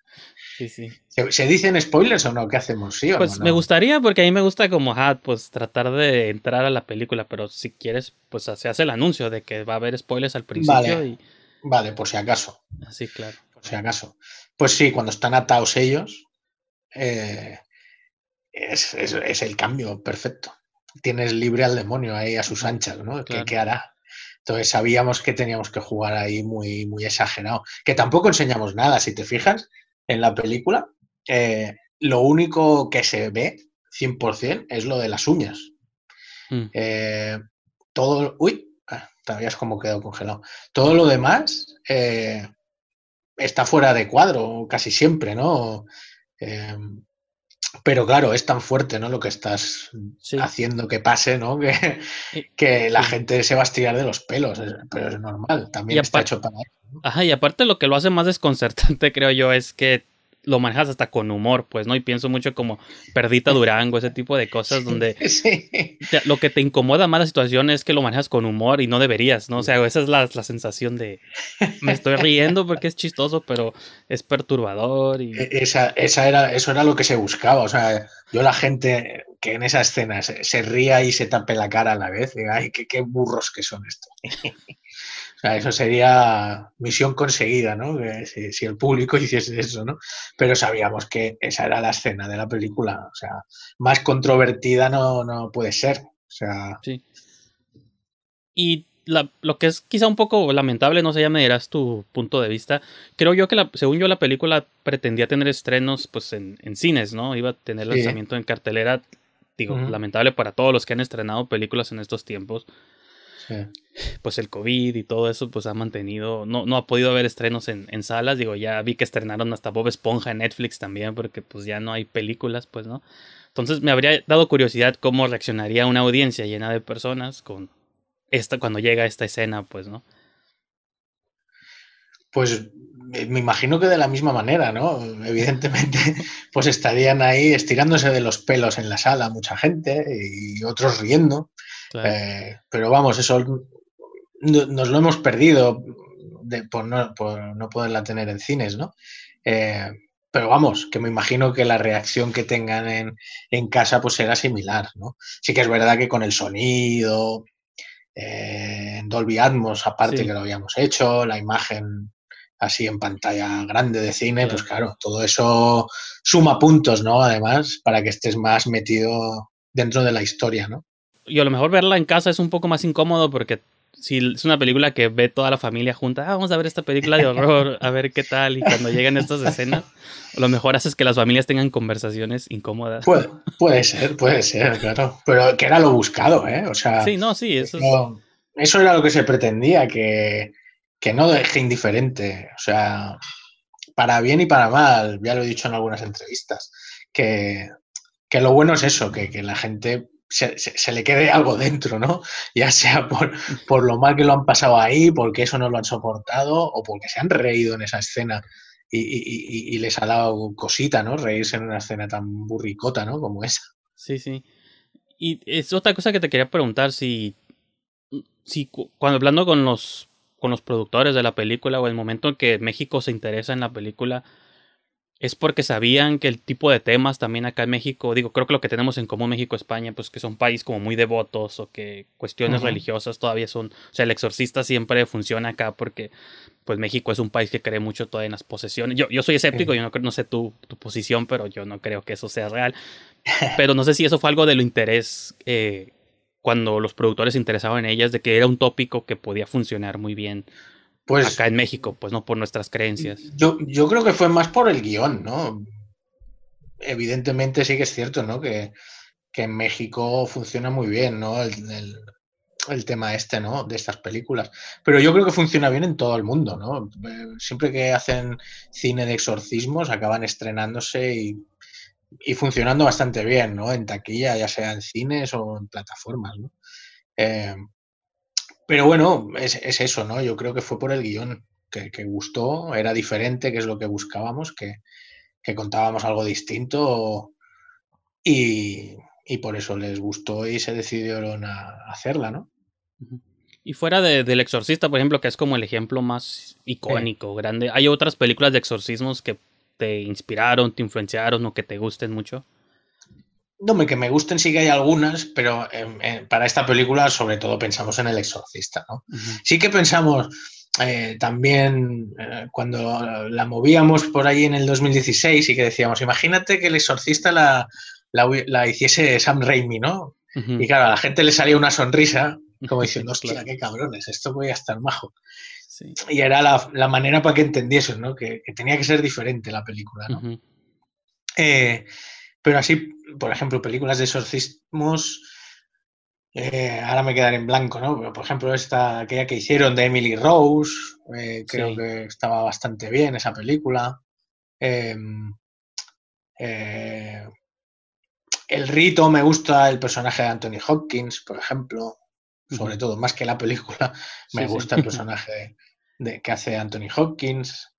Sí, sí. ¿Se, se dicen spoilers o no? ¿Qué hacemos? ¿Sí o Pues no? me gustaría, porque a mí me gusta como, ajá, pues tratar de entrar a la película, pero si quieres, pues se hace el anuncio de que va a haber spoilers al principio Vale. y Vale, por si acaso. así, claro. por si acaso. Pues sí, cuando están atados ellos, eh, es, es- es el cambio perfecto. Tienes libre al demonio ahí a sus anchas, ¿no? ¿Qué, Claro. qué hará? Entonces sabíamos que teníamos que jugar ahí muy, muy exagerado. Que tampoco enseñamos nada, si te fijas, en la película. eh, lo único que se ve 100% es lo de las uñas. Mm. Eh, todo. Uy, ah, te habías como quedado congelado. Todo lo demás eh, está fuera de cuadro casi siempre, ¿no? Pero claro, es tan fuerte, ¿no? Lo que estás Sí. haciendo que pase, ¿no? Que, que la sí. gente se va a estirar de los pelos, pero es normal, también Y está hecho para eso. Ajá, y aparte lo que lo hace más desconcertante, creo yo, es que lo manejas hasta con humor, pues, ¿no? Y pienso mucho como Perdita Durango, ese tipo de cosas donde Sí. te- lo que te incomoda más la situación es que lo manejas con humor y no deberías, ¿no? O sea, esa es la, la sensación de me estoy riendo porque es chistoso, pero es perturbador y... E- Esa, esa era, eso era lo que se buscaba. O sea, yo la gente que en esa escena se, se ría y se tape la cara a la vez, diga, ay, qué, qué burros que son estos. o sea, eso sería misión conseguida, ¿no? Que si, si el público hiciese eso, ¿no? Pero sabíamos que esa era la escena de la película. O sea, más controvertida no, no puede ser. O sea, Sí. Y la- lo que es quizá un poco lamentable, no sé, ya me dirás tu punto de vista. Creo yo que, la, según yo, la película pretendía tener estrenos pues en, en cines, ¿no? Iba a tener Sí. lanzamiento en cartelera. Digo, lamentable para todos los que han estrenado películas en estos tiempos. Sí. Pues el COVID y todo eso, pues ha mantenido. No, no ha podido haber estrenos en, en salas. Digo, ya vi que estrenaron hasta Bob Esponja en Netflix también, porque pues ya no hay películas, pues, ¿no? Entonces me habría dado curiosidad cómo reaccionaría una audiencia llena de personas con esta, cuando llega esta escena, pues, ¿no? Pues me me imagino que de la misma manera, ¿no? Evidentemente, pues estarían ahí estirándose de los pelos en la sala mucha gente y otros riendo. Claro. Eh, pero vamos, eso no- nos lo hemos perdido de- por, no, por no poderla tener en cines, ¿no? Eh, pero vamos, que me imagino que la reacción que tengan en, en casa pues será similar, ¿no? Sí que es verdad que con el sonido, eh, Dolby Atmos, aparte Sí. que lo habíamos hecho, la imagen así en pantalla grande de cine, pues claro, todo eso suma puntos, ¿no? Además, para que estés más metido dentro de la historia, ¿no? Y a lo mejor verla en casa es un poco más incómodo porque si es una película que ve toda la familia junta, ah, vamos a ver esta película de horror, a ver qué tal. Y cuando llegan estas escenas, lo mejor haces que las familias tengan conversaciones incómodas. Puede, puede ser, puede ser, claro. Pero que era lo buscado, ¿eh? O sea, Sí, no, sí, eso es. eso, eso era lo que se pretendía, que, que no deje indiferente. O sea, para bien y para mal, ya lo he dicho en algunas entrevistas, que, que lo bueno es eso, que, que la gente se, se- le quede algo dentro, ¿no? Ya sea por, por lo mal que lo han pasado ahí, porque eso no lo han soportado, o porque se han reído en esa escena y, y- y- y les ha dado cosita, ¿no? Reírse en una escena tan burricota, ¿no? Como esa. Sí, sí. Y es otra cosa que te quería preguntar, si, si cuando hablando con los, con los productores de la película o el momento en que México se interesa en la película, es porque sabían que el tipo de temas también acá en México, digo, creo que lo que tenemos en común México España, pues que son países como muy devotos o que cuestiones religiosas todavía son, o sea, el exorcista siempre funciona acá porque pues México es un país que cree mucho todavía en las posesiones. Yo, yo soy escéptico, yo no, no sé tu, tu, posición, pero yo no creo que eso sea real. Pero no sé si eso fue algo de lo interés eh, cuando los productores se interesaban en ellas, de que era un tópico que podía funcionar muy bien pues, acá en México, pues no por nuestras creencias. Yo, yo creo que fue más por el guion, ¿no? Evidentemente sí que es cierto, ¿no? Que, que en México funciona muy bien, ¿no? El, el, tema este, ¿no? De estas películas. Pero yo creo que funciona bien en todo el mundo, ¿no? Siempre que hacen cine de exorcismos acaban estrenándose y, y funcionando bastante bien, ¿no? En taquilla, ya sea en cines o en plataformas, ¿no? Eh, pero bueno, es, eso, ¿no? Yo creo que fue por el guion que, gustó, era diferente, que es lo que buscábamos, que, contábamos algo distinto y, por eso les gustó y se decidieron a hacerla, ¿no? Y fuera del exorcista, por ejemplo, que es como el ejemplo más icónico, grande, ¿hay otras películas de exorcismos que te inspiraron, te influenciaron o que te gusten mucho? No, que me gusten sí que hay algunas, pero para esta película sobre todo pensamos en El Exorcista, ¿no? Sí que pensamos eh, también eh, cuando la movíamos por ahí en el 2016 y que decíamos, imagínate que El Exorcista la, la, hiciese Sam Raimi, ¿no? Y claro, a la gente le salía una sonrisa como diciendo, hostia, qué cabrones, esto voy a estar majo. Y era la, manera para que entendiesen, ¿no? Que, tenía que ser diferente la película, ¿no? Pero así, por ejemplo, películas de exorcismos, eh, ahora me quedaré en blanco, ¿no? Pero, por ejemplo, esta, aquella que hicieron de Emily Rose, eh, creo que estaba bastante bien esa película. Em, eh, el rito me gusta el personaje de Anthony Hopkins, por ejemplo, sobre todo, más que la película, me gusta el personaje de, que hace Anthony Hopkins.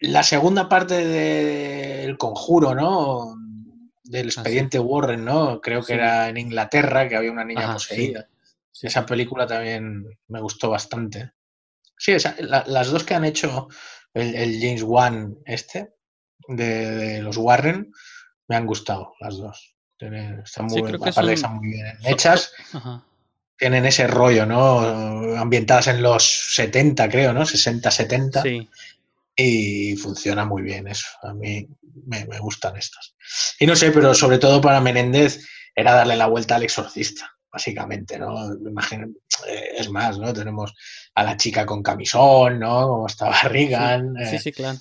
La segunda parte del conjuro, ¿no? Del ah, expediente Warren, ¿no? Creo que era en Inglaterra, que había una niña poseída. Esa película también me gustó bastante. Sí, las dos que han hecho el, James Wan este, de, los Warren, me han gustado las dos. están muy, muy bien hechas. Tienen ese rollo, ¿no? Ambientadas en los 70, creo, ¿no? 60, 70. Sí y funciona muy bien eso. A mí me, gustan estas. Y no sé, pero sobre todo para Menéndez era darle la vuelta al exorcista, básicamente, ¿no? Eh, es más, ¿no? Tenemos a la chica con camisón, ¿no? Como estaba Reagan. Sí, sí, eh, claro.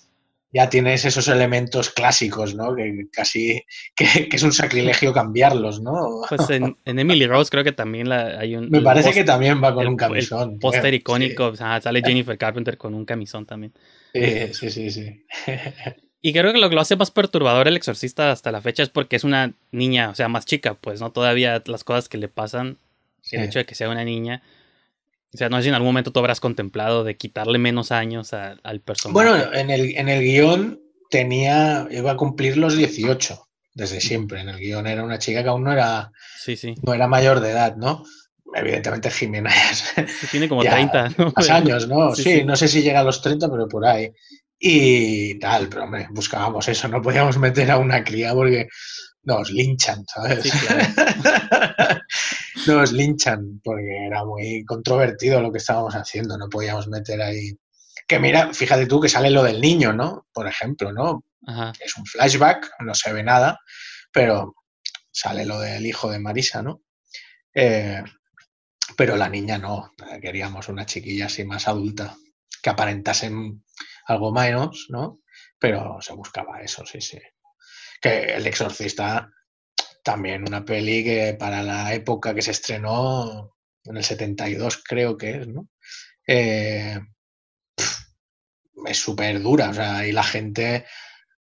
Ya tienes esos elementos clásicos, ¿no? Que casi que, es un sacrilegio cambiarlos, ¿no? Pues en, Emily Rose creo que también la, hay un... Me parece que también va con un camisón. El póster icónico, sale Jennifer Carpenter con un camisón también. Sí, sí, sí, Y creo que lo que lo hace más perturbador el exorcista hasta la fecha es porque es una niña, o sea, más chica, pues, ¿no? Todavía las cosas que le pasan, el hecho de que sea una niña. O sea, no sé si en algún momento tú habrás contemplado de quitarle menos años al personaje. Bueno, en el, en el guion tenía, iba a cumplir los 18, desde siempre. En el guion era una chica que aún no era, sí, sí. No era mayor de edad, ¿no? Evidentemente Jimena tiene como 30 años, ¿no? Sí, no sé si llega a los 30, pero por ahí. Y tal, pero hombre, buscábamos eso, no podíamos meter a una cría porque nos linchan, ¿sabes? nos linchan porque era muy controvertido lo que estábamos haciendo, no podíamos meter ahí. Que mira, fíjate tú que sale lo del niño, ¿no? Por ejemplo, ¿no? Es un flashback, no se ve nada, pero sale lo del hijo de Marisa, ¿no? Eh, pero la niña no, queríamos una chiquilla así más adulta, que aparentase algo menos, ¿no? Pero se buscaba eso, sí, sí. Que El Exorcista, también una peli que para la época que se estrenó, en el 72 creo que es, ¿no? Eh, es súper dura, o sea, y la gente,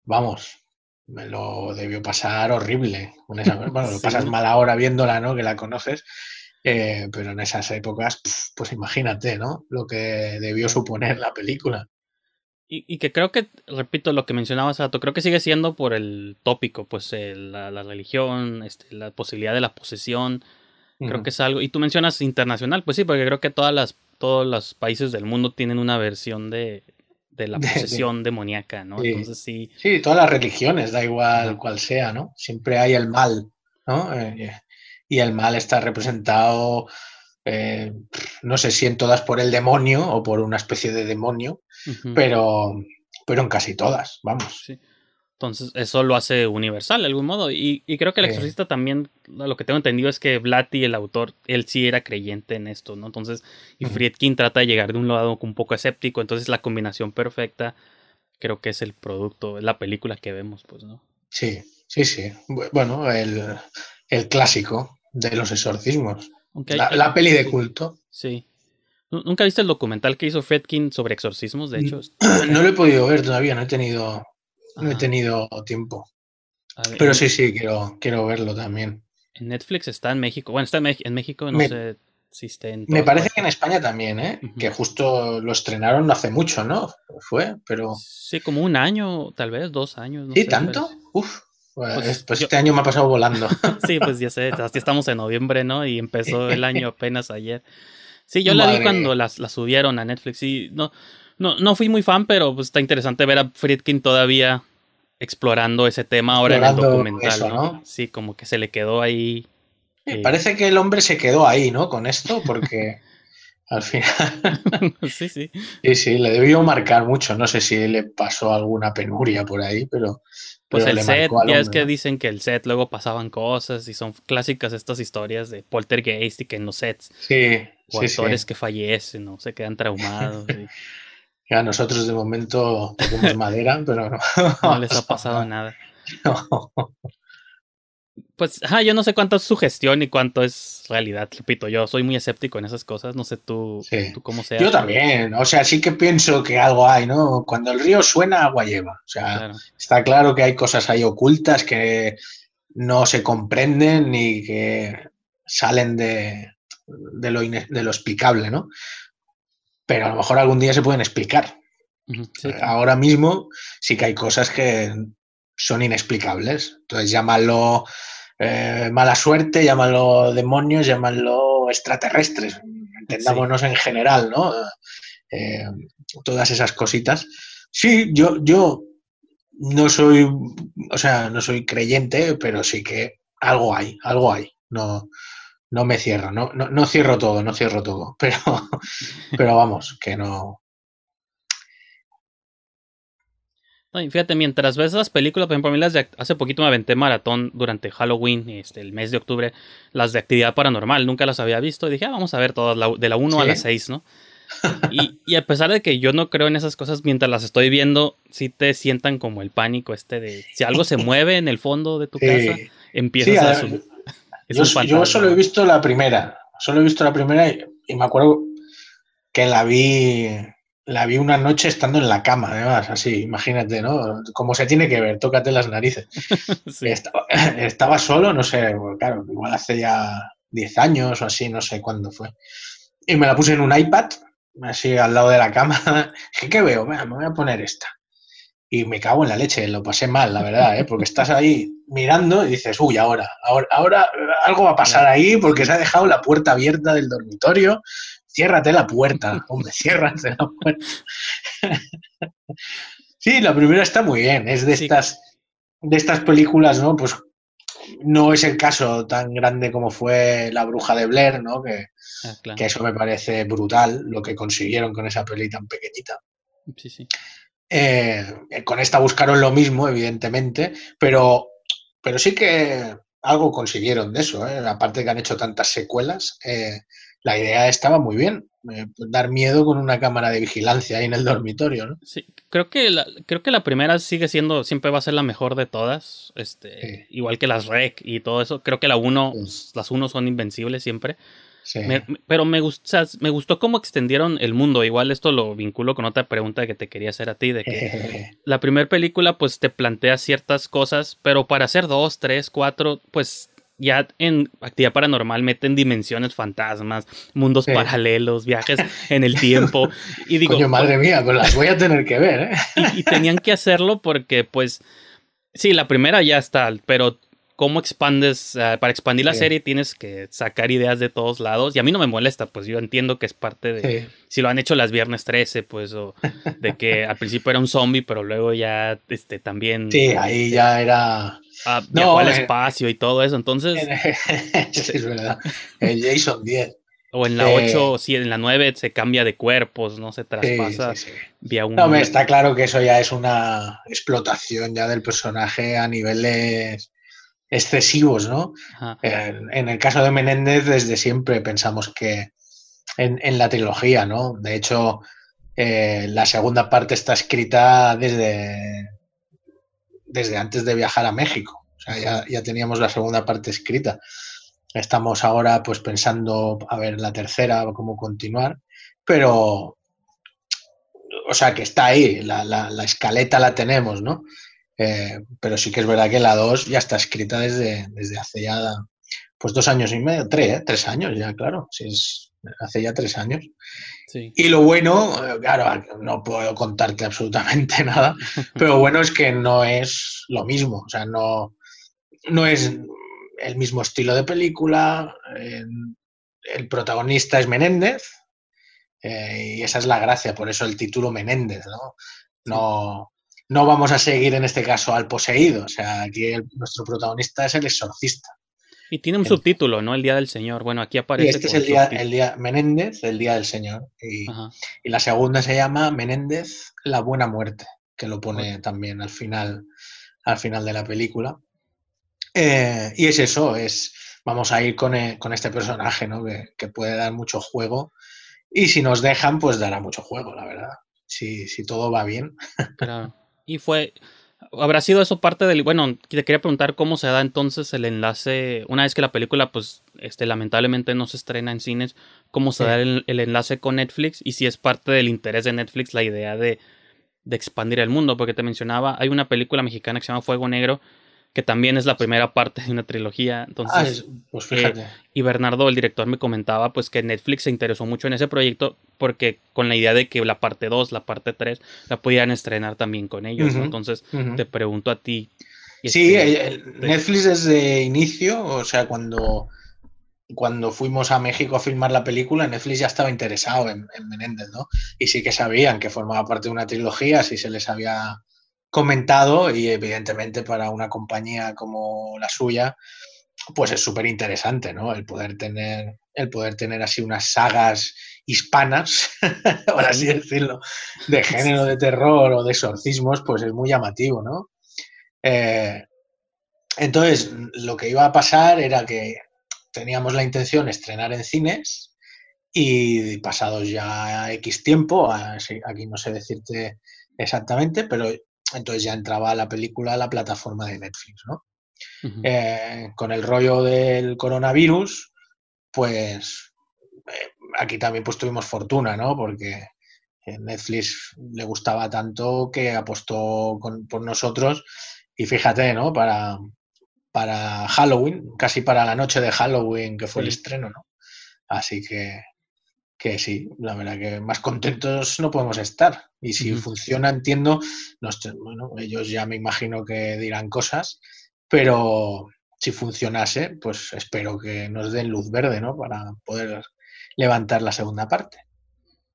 vamos, me lo debió pasar horrible. bueno, lo pasas mal ahora viéndola, ¿no? Que la conoces, eh, pero en esas épocas, pues imagínate, ¿no? Lo que debió suponer la película. Y, y que creo que, repito lo que mencionabas, Rato, creo que sigue siendo por el tópico, pues el- la, la religión, este, la posibilidad de la posesión, creo que es algo. Y tú mencionas internacional, pues sí, porque creo que todas las, todos los países del mundo tienen una versión de, de la de- posesión demoníaca, ¿no? Sí. Entonces sí, Sí, todas las religiones, da igual cual sea, ¿no? Siempre hay el mal, ¿no? Eh, y el mal está representado, eh, no sé si en todas por el demonio o por una especie de demonio, pero, pero en casi todas, vamos. sí. Entonces eso lo hace universal de algún modo. Y, y creo que el exorcista también, lo que tengo entendido es que Blatty, el autor, él sí era creyente en esto, ¿no? Entonces, y. Friedkin trata de llegar de un lado un poco escéptico, entonces la combinación perfecta creo que es el producto, es la película que vemos, pues, ¿no? Sí, sí, sí. Bu- Bueno, el, el clásico de los exorcismos. La, la peli de culto. Sí. ¿Nu- ¿Nunca viste el documental que hizo Friedkin sobre exorcismos? De hecho, No lo he podido ver todavía, no he tenido, no he tenido tiempo. ver, Pero en- sí, sí, quiero, quiero verlo también. En Netflix está en México. Bueno, está en, México, no Me- sé si esté en. Me parece que en. España también, ¿eh? Que justo lo estrenaron no hace mucho, ¿no? Fue, pero... Sí, como un año, tal vez, dos años. No ¿Sí, sé, tanto? Uf. Pues, Pues pues yo- este año me ha pasado volando. Sí, pues ya sé, así estamos en noviembre, ¿no? Y empezó el año apenas ayer. Sí, yo la vi cuando la subieron a Netflix y no, no, no fui muy fan, pero pues está interesante ver a Friedkin todavía explorando ese tema ahora en el documental, eso, ¿no? ¿no? Sí, como que se le quedó ahí. Eh, Parece que el hombre se quedó ahí, ¿no? Con esto, porque al final... sí, sí. Sí, sí, le debió marcar mucho. No sé si le pasó alguna penuria por ahí, pero... Pues pero el set, ya es que ¿no? dicen que el set luego pasaban cosas y son clásicas estas historias de poltergeist y que en los sets Sí, o sí, sí. actores que fallecen o se quedan traumados. y A nosotros de momento toquemos madera, pero no. no les ha pasado nada. No. Pues, ajá, yo no sé cuánto es sugestión y cuánto es realidad. Repito, yo soy muy escéptico en esas cosas. No sé tú, Sí. tú cómo seas. Yo también, o sea, sí que pienso que algo hay, ¿no? Cuando el río suena, agua lleva. O sea, Claro. está claro que hay cosas ahí ocultas que no se comprenden ni que salen de, de lo, de lo explicable, ¿no? Pero a lo mejor algún día se pueden explicar. Sí, Ahora mismo sí que hay cosas que son inexplicables. Entonces llámalo eh, mala suerte, llámalo demonios, llámalo extraterrestres. Entendámonos en general, ¿no? Eh, todas esas cositas. Sí, yo, yo no soy, o sea, no soy creyente, pero sí que algo hay, algo hay. No, no me cierro, no, no, no cierro todo, no cierro todo. Pero, pero vamos, que no. No, y fíjate, mientras ves esas películas, por ejemplo, a mí las de hace poquito me aventé maratón durante Halloween, este, el mes de octubre, las de actividad paranormal, nunca las había visto, y dije, ah, vamos a ver todas, la- de la 1 a la 6, ¿no? Y, y a pesar de que yo no creo en esas cosas, mientras las estoy viendo, sí te sientan como el pánico este de, si algo se mueve en el fondo de tu casa, empiezas Sí, a... a- su- Yo, yo solo he visto la primera, solo he visto la primera y, y me acuerdo que la vi, la vi una noche estando en la cama, además, así, imagínate, ¿no? Como se tiene que ver, tócate las narices. Sí. Estaba, estaba solo, no sé, claro, igual hace ya 10 años o así, no sé cuándo fue. Y me la puse en un iPad, así al lado de la cama. Dije, ¿qué veo? Venga, me voy a poner esta. Y me cago en la leche, lo pasé mal, la verdad, ¿eh? porque estás ahí mirando y dices, uy, ahora, ahora, ahora algo va a pasar ahí porque se ha dejado la puerta abierta del dormitorio. Ciérrate la puerta, hombre, ciérrate la puerta. Sí, la primera está muy bien, es de Sí. estas, de estas películas, ¿no? Pues no es el caso tan grande como fue La Bruja de Blair, ¿no? Que, Ah, claro. que eso me parece brutal, lo que consiguieron con esa peli tan pequeñita. Sí, sí. Eh, con esta buscaron lo mismo, evidentemente, pero, pero sí que algo consiguieron de eso, ¿eh? aparte que han hecho tantas secuelas, eh, la idea estaba muy bien, eh, dar miedo con una cámara de vigilancia ahí en el dormitorio, ¿no? Sí, creo que la, creo que la primera sigue siendo, siempre va a ser la mejor de todas. Este, Sí. igual que las rec y todo eso. Creo que la uno, Sí. las uno son invencibles siempre. Sí. Me- me- pero me me gustó cómo extendieron el mundo. Igual esto lo vinculo con otra pregunta que te quería hacer a ti, de que la primera película pues te plantea ciertas cosas, pero para hacer dos, tres, cuatro, pues ya en actividad paranormal meten dimensiones fantasmas, mundos Sí. paralelos, viajes en el tiempo. Y digo, Coño, madre mía, pues las voy a tener que ver, ¿eh? y, y tenían que hacerlo porque, pues, sí, la primera ya está, pero ¿cómo expandes? Ah, para expandir la Sí. serie tienes que sacar ideas de todos lados. Y a mí no me molesta, pues yo entiendo que es parte de... Sí. Si lo han hecho las viernes 13, pues, o de que al principio era un zombie, pero luego ya, este, también... Sí, ahí ya era. Ah, No, viajó al eh, espacio y todo eso. Entonces, sí, es verdad. El Jason 10. o en la eh, 8, sí, en la 9 se cambia de cuerpos, no se traspasa sí, sí. vía. No, me está claro que eso ya es una explotación ya del personaje a niveles excesivos, ¿no? En el caso de Menéndez, desde siempre pensamos que en, en la trilogía, ¿no? De hecho, eh, la segunda parte está escrita desde, desde antes de viajar a México. O sea, ya, ya teníamos la segunda parte escrita. Estamos ahora pues pensando a ver la tercera, cómo continuar, pero, o sea, que está ahí, la, la- la escaleta la tenemos, ¿no? Eh, pero sí que es verdad que la 2 ya está escrita desde, desde hace ya pues dos años y medio, tres, ¿eh? tres años ya, claro, sí es, hace ya tres años. Sí. Y lo bueno, claro, no puedo contarte absolutamente nada, pero bueno es que no es lo mismo, o sea, no, no es el mismo estilo de película, eh, el protagonista es Menéndez, eh, y esa es la gracia, por eso el título Menéndez, ¿no? No, no vamos a seguir en este caso al poseído, o sea, aquí el- nuestro protagonista es el exorcista. Y tiene un El- subtítulo, ¿no? El Día del Señor. Bueno, aquí Y aparece. este es el día, el día Menéndez, el día del Señor. Y, y la segunda se llama Menéndez, la buena muerte, que lo pone también al final, al final de la película. Eh, y es eso, es vamos a ir con, eh, con este personaje, ¿no? Que, que puede dar mucho juego. Y si nos dejan, pues dará mucho juego, la verdad. Si, si todo va bien. Claro. Y fue. ¿Habrá sido eso parte del. Bueno, te quería preguntar cómo se da entonces el enlace. Una vez que la película, pues, este, lamentablemente no se estrena en cines, ¿cómo se Sí. da el, el enlace con Netflix? Y si es parte del interés de Netflix la idea de, de expandir el mundo. Porque te mencionaba, hay una película mexicana que se llama Fuego Negro, que también es la primera parte de una trilogía. Entonces. Ah, es- pues fíjate. Y Bernardo, el director, me comentaba pues que Netflix se interesó mucho en ese proyecto porque con la idea de que la parte 2, la parte 3 la pudieran estrenar también con ellos. Entonces te pregunto a ti. Sí, este, el- el Netflix desde inicio, o sea, cuando, cuando fuimos a México a filmar la película, Netflix ya estaba interesado en, en Menéndez, ¿no? Y sí que sabían que formaba parte de una trilogía, sí se les había comentado y evidentemente para una compañía como la suya, pues es súper interesante, ¿no? El poder tener, el poder tener así unas sagas hispanas, por así decirlo, de género de terror o de exorcismos, pues es muy llamativo, ¿no? Eh, entonces, lo que iba a pasar era que teníamos la intención de estrenar en cines y pasados ya X tiempo, aquí no sé decirte exactamente, pero entonces ya entraba la película a la plataforma de Netflix, ¿no? Eh, con el rollo del coronavirus, pues eh, aquí también pues tuvimos fortuna, ¿no? Porque eh, Netflix le gustaba tanto que apostó con- por nosotros y fíjate, ¿no? Para, para Halloween, casi para la noche de Halloween que fue el estreno, ¿no? Así que, que sí, la verdad que más contentos no podemos estar. Y si funciona, entiendo, no estoy- bueno, ellos ya me imagino que dirán cosas, pero si funcionase, pues espero que nos den luz verde, ¿no? Para poder levantar la segunda parte.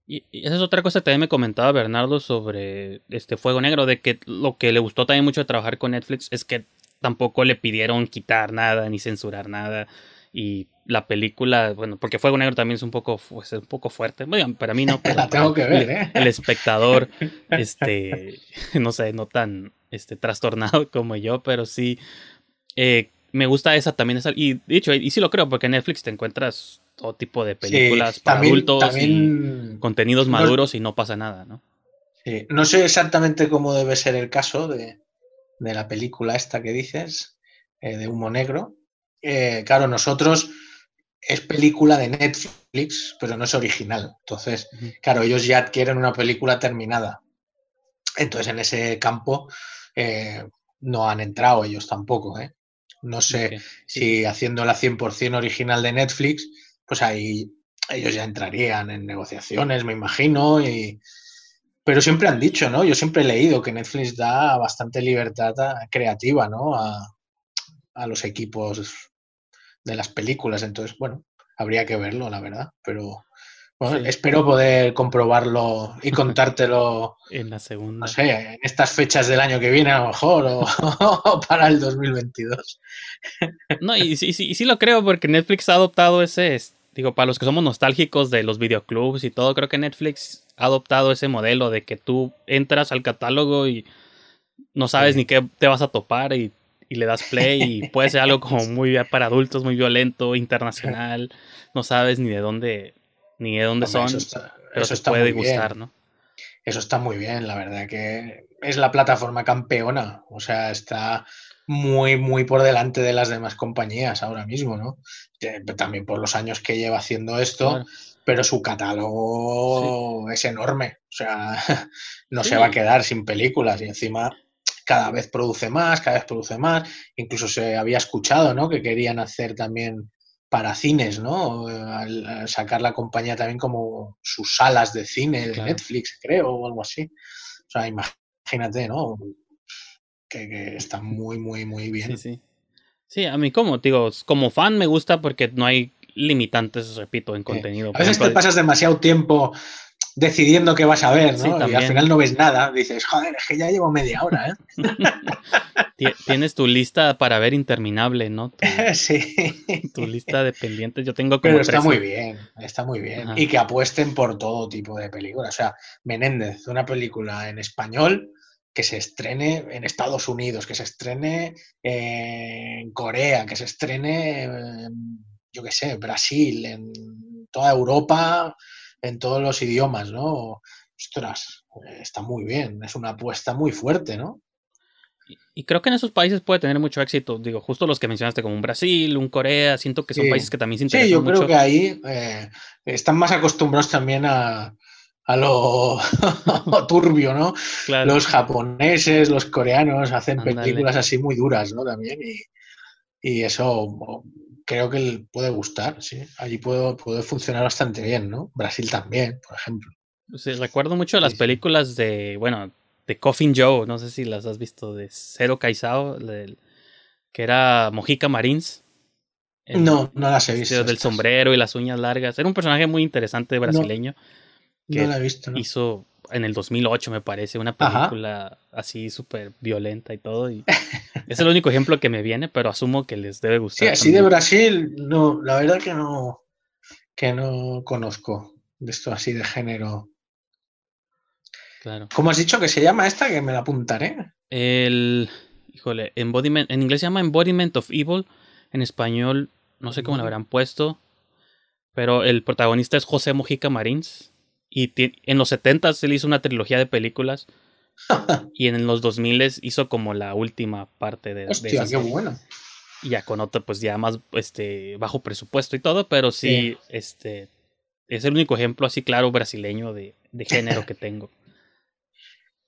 Y, y esa es otra cosa que también me comentaba Bernardo sobre este Fuego Negro, de que lo que le gustó también mucho de trabajar con Netflix es que tampoco le pidieron quitar nada ni censurar nada. Y la película, bueno, porque Fuego Negro también es un poco, pues, un poco fuerte. Bueno, para mí no. pero La tengo que ver, el, ¿eh? el espectador, este, no sé, no tan este, trastornado como yo, pero sí. eh, me gusta esa también. Esa, y dicho, y sí lo creo, porque en Netflix te encuentras todo tipo de películas Sí, para también- adultos y contenidos no- maduros y no pasa nada, ¿no? Sí, No sé exactamente cómo debe ser el caso de, de la película esta que dices, eh, de Humo Negro. Eh, claro, nosotros es película de Netflix, pero no es original. Entonces, claro, ellos ya adquieren una película terminada. Entonces, en ese campo eh, no han entrado ellos tampoco. ¿eh? No sé si haciéndola 100% original de Netflix, pues ahí ellos ya entrarían en negociaciones, me imagino, y... Pero siempre han dicho, ¿no? Yo siempre he leído que Netflix da bastante libertad a- creativa, ¿no? A, a los equipos de las películas. Entonces, bueno, habría que verlo, la verdad. Pero bueno, Sí. espero poder comprobarlo y contártelo, En la segunda. no sé, en estas fechas del año que viene a lo mejor, o, o para el 2022. No, y sí, sí, sí lo creo porque Netflix ha adoptado ese, es- digo, para los que somos nostálgicos de los videoclubs y todo, creo que Netflix ha adoptado ese modelo de que tú entras al catálogo y no sabes Sí. ni qué te vas a topar y, y le das play y puede ser algo como muy para adultos, muy violento, internacional, no sabes ni de dónde ni de dónde Hombre, son, eso está, pero eso te está puede muy bien. gustar, ¿no? Eso está muy bien, la verdad que es la plataforma campeona, o sea, está muy, muy por delante de las demás compañías ahora mismo, ¿no? También por los años que lleva haciendo esto, Claro. pero su catálogo es enorme, o sea, no Sí. se va a quedar sin películas y encima cada vez produce más, cada vez produce más, incluso se había escuchado, ¿no? Que querían hacer también para cines, ¿no? Al- sacar la compañía también como sus salas de cine de Claro. Netflix, creo, o algo así. O sea, imagínate, ¿no? Que, que está muy, muy, muy bien. Sí, sí. Sí, a mí como, digo, como fan me gusta porque no hay limitantes, repito, en contenido. A Por veces te pasas demasiado tiempo decidiendo qué vas a ver, Sí, ¿no? y al final no ves nada. Dices, joder, es que ya llevo media hora, ¿eh? ti- tienes tu lista para ver interminable, ¿no? Tu, sí. tu lista de pendientes. Yo tengo como Pero está 13. muy bien, está muy bien. Ajá. Y que apuesten por todo tipo de películas. O sea, Menéndez, una película en español que se estrene en Estados Unidos, que se estrene en Corea, que se estrene, en, yo qué sé, Brasil, en toda Europa, en todos los idiomas, ¿no? Ostras, está muy bien, es una apuesta muy fuerte, ¿no? Y creo que en esos países puede tener mucho éxito. Digo, justo los que mencionaste, como un Brasil, un Corea, siento que son Sí. países que también se Sí, interesan yo mucho. creo que ahí eh, están más acostumbrados también a, a lo turbio, ¿no? Claro. Los japoneses, los coreanos hacen películas así muy duras, ¿no? También. Y, y eso creo que puede gustar, sí. Allí puede, puede funcionar bastante bien, ¿no? Brasil también, por ejemplo. Sí, recuerdo mucho las Sí, películas de, bueno, de Coffin Joe, no sé si las has visto, de Cero del- que era Mojica Marines. El- No, no las he visto. del estas. sombrero y las uñas largas. Era un personaje muy interesante brasileño. No que la he visto, ¿no? Hizo en el 2008, me parece, una Ajá. película así súper violenta y todo. Y es el único ejemplo que me viene, pero asumo que les debe Sí, gustar. así de. Brasil, no, la verdad que no, que no conozco de esto así de género. Claro. ¿Cómo has dicho que se llama esta? Que me la apuntaré. El. Híjole, embodiment. En inglés se llama Embodiment of Evil. En español, no sé cómo lo habrán puesto. Pero el protagonista es José Mojica Marins. Y en los 70 él hizo una trilogía de películas. y en los 2000 hizo como la última parte de, de Hostia, qué bueno. Y ya con otro, pues ya más este, bajo presupuesto y todo. Pero sí, este. Es el único ejemplo así claro brasileño de, de género que tengo.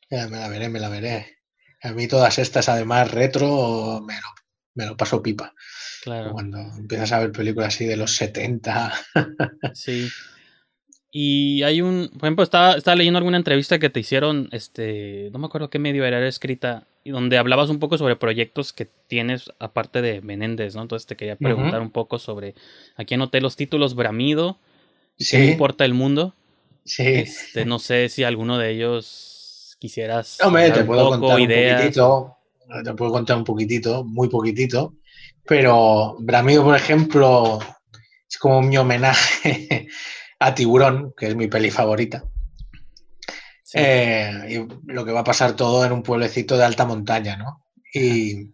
Ya, me la veré, me la veré. A mí todas estas, además, retro, me lo, me lo paso pipa. Claro. Cuando empiezas a ver películas así de los 70. Sí. Y hay un, por ejemplo, estaba, estaba leyendo alguna entrevista que te hicieron, este, no me acuerdo qué medio era, escrita, y donde hablabas un poco sobre proyectos que tienes aparte de Menéndez, ¿no? Entonces te quería preguntar un poco sobre, aquí anoté los títulos Bramido, Sí. ¿Qué me importa el mundo? Sí. Este, no sé si alguno de ellos quisieras Hombre, hablar te puedo poco, contar ideas. un poquitito. Te puedo contar un poquitito, muy poquitito. Pero Bramido, por ejemplo, es como mi homenaje a Tiburón, que es mi peli favorita. Sí. Eh, y lo que va a pasar todo en un pueblecito de alta montaña, ¿no? Y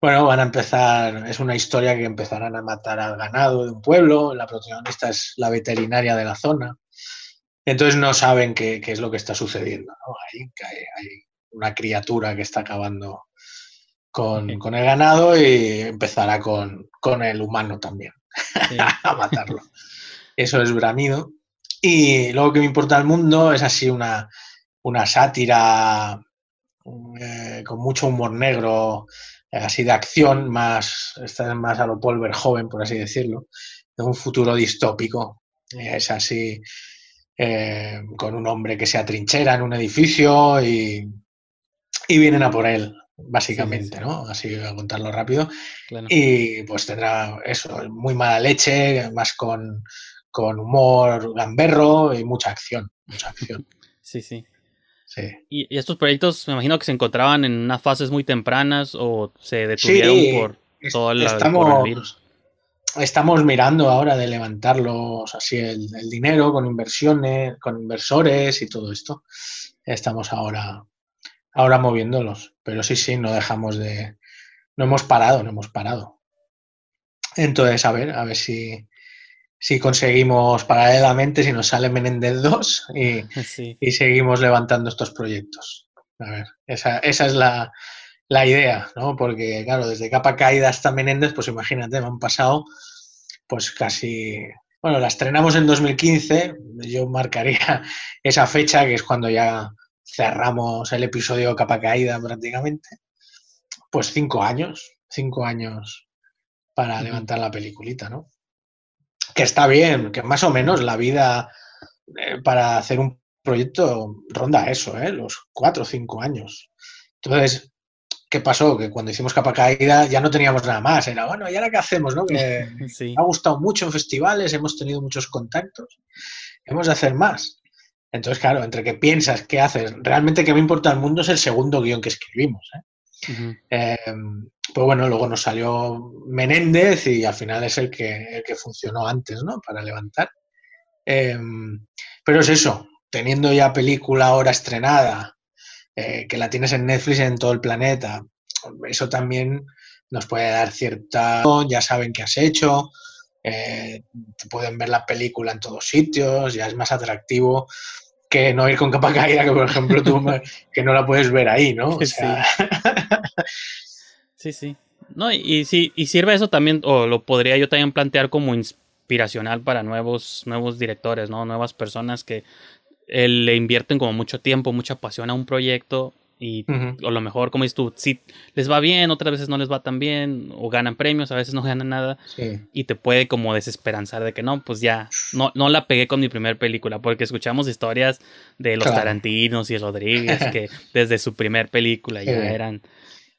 bueno, van a empezar, es una historia que empezarán a matar al ganado de un pueblo, la protagonista es la veterinaria de la zona, entonces no saben qué, qué es lo que está sucediendo, ¿no? Que hay, hay una criatura que está acabando con, con el ganado y empezará con, con el humano también Sí. a matarlo. Eso es Bramido. Y luego que me importa el mundo es así una, una sátira, eh, con mucho humor negro, eh, así de acción, más, esta es más a lo Paul joven, por así decirlo, de un futuro distópico. Eh, es así, eh, con un hombre que se atrinchera en un edificio y, y vienen a por él, básicamente, ¿no? Así voy a contarlo rápido. Y pues tendrá eso, muy mala leche, más con, con humor gamberro y mucha acción, mucha acción. sí, sí. ¿Y, estos proyectos me imagino que se encontraban en unas fases muy tempranas o se detuvieron por todo el estamos, Estamos mirando ahora de levantarlos así el, dinero con inversiones, con inversores y todo esto. Estamos ahora, ahora moviéndolos. Pero sí, sí, no dejamos de. No hemos parado, no hemos parado. Entonces, a ver, a ver si, si conseguimos paralelamente, si nos sale Menéndez 2 y, seguimos levantando estos proyectos. A ver, esa, esa es la, la, idea, ¿no? Porque, claro, desde capa caída hasta Menéndez, pues imagínate, me han pasado pues casi... Bueno, la estrenamos en 2015, yo marcaría esa fecha, que es cuando ya cerramos el episodio capa caída prácticamente. Pues cinco años, cinco años para levantar la peliculita, ¿no? Que está bien, que más o menos la vida eh, para hacer un proyecto ronda eso, ¿eh? los cuatro o cinco años. Entonces, ¿qué pasó? Que cuando hicimos capa caída ya no teníamos nada más. Era, bueno, ¿y ahora qué hacemos? No? Que me ha gustado mucho en festivales, hemos tenido muchos contactos, hemos de hacer más. Entonces, claro, entre que piensas, ¿qué haces? Realmente que me importa el mundo es el segundo guion que escribimos. ¿eh? Pues bueno, luego nos salió Menéndez y al final es el que, el que funcionó antes, ¿no? Para levantar. Em, pero es eso, teniendo ya película ahora estrenada, eh, que la tienes en Netflix en todo el planeta, eso también nos puede dar cierta... Ya saben qué has hecho, eh, pueden ver la película en todos sitios, ya es más atractivo que no ir con capa caída, que por ejemplo tú que no la puedes ver ahí, ¿no? O sea, Sí, sí. No, y, sí, y sirve eso también, o lo podría yo también plantear como inspiracional para nuevos, nuevos directores, ¿no? Nuevas personas que eh, le invierten como mucho tiempo, mucha pasión a un proyecto y o lo mejor, como dices tú, si les va bien, otras veces no les va tan bien, o ganan premios, a veces no ganan nada, y te puede como desesperanzar de que no, pues ya, no, no la pegué con mi primer película, porque escuchamos historias de los Tarantinos y Rodríguez, que desde su primer película ya eran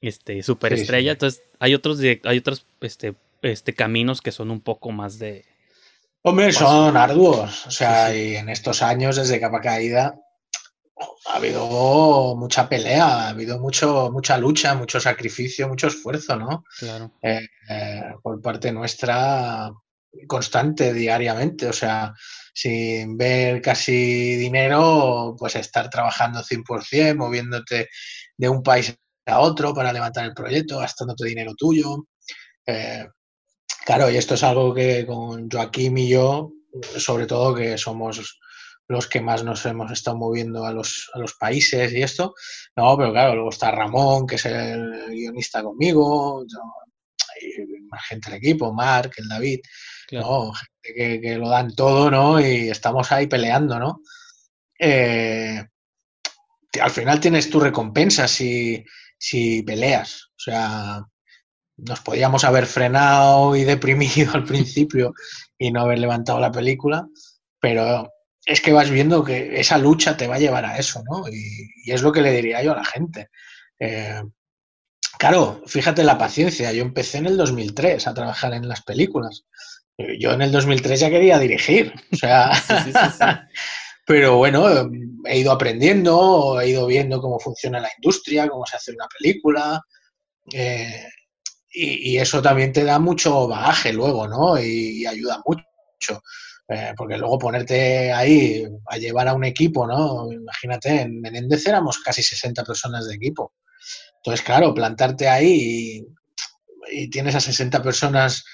este, superestrella. Entonces, hay otros, hay otros este, este, caminos que son un poco más de. Hombre, son arduos. O sea, y en estos años, desde capa caída, ha habido mucha pelea, ha habido mucho, mucha lucha, mucho sacrificio, mucho esfuerzo, ¿no? Claro. Eh, eh, por parte nuestra, constante, diariamente. O sea, sin ver casi dinero, pues estar trabajando 100%, moviéndote de un país a otro para levantar el proyecto, gastándote dinero tuyo. Eh, claro, y esto es algo que con Joaquín y yo, sobre todo que somos los que más nos hemos estado moviendo a los, a los países y esto. No, pero claro, luego está Ramón, que es el guionista conmigo, más gente del equipo, Mark, el David, ¿no? gente que, lo dan todo, ¿no? Y estamos ahí peleando, ¿no? Eh, al final tienes tu recompensa si, si peleas. O sea, nos podíamos haber frenado y deprimido al principio y no haber levantado la película, pero es que vas viendo que esa lucha te va a llevar a eso, ¿no? Y, es lo que le diría yo a la gente. Eh, claro, fíjate la paciencia. Yo empecé en el 2003 a trabajar en las películas. Yo en el 2003 ya quería dirigir. O sea, Pero bueno, he ido aprendiendo, he ido viendo cómo funciona la industria, cómo se hace una película. Eh, y, eso también te da mucho bagaje luego, ¿no? Y, ayuda mucho. Eh, porque luego ponerte ahí a llevar a un equipo, ¿no? Imagínate, en Menéndez éramos casi 60 personas de equipo. Entonces, claro, plantarte ahí y, y tienes a 60 personas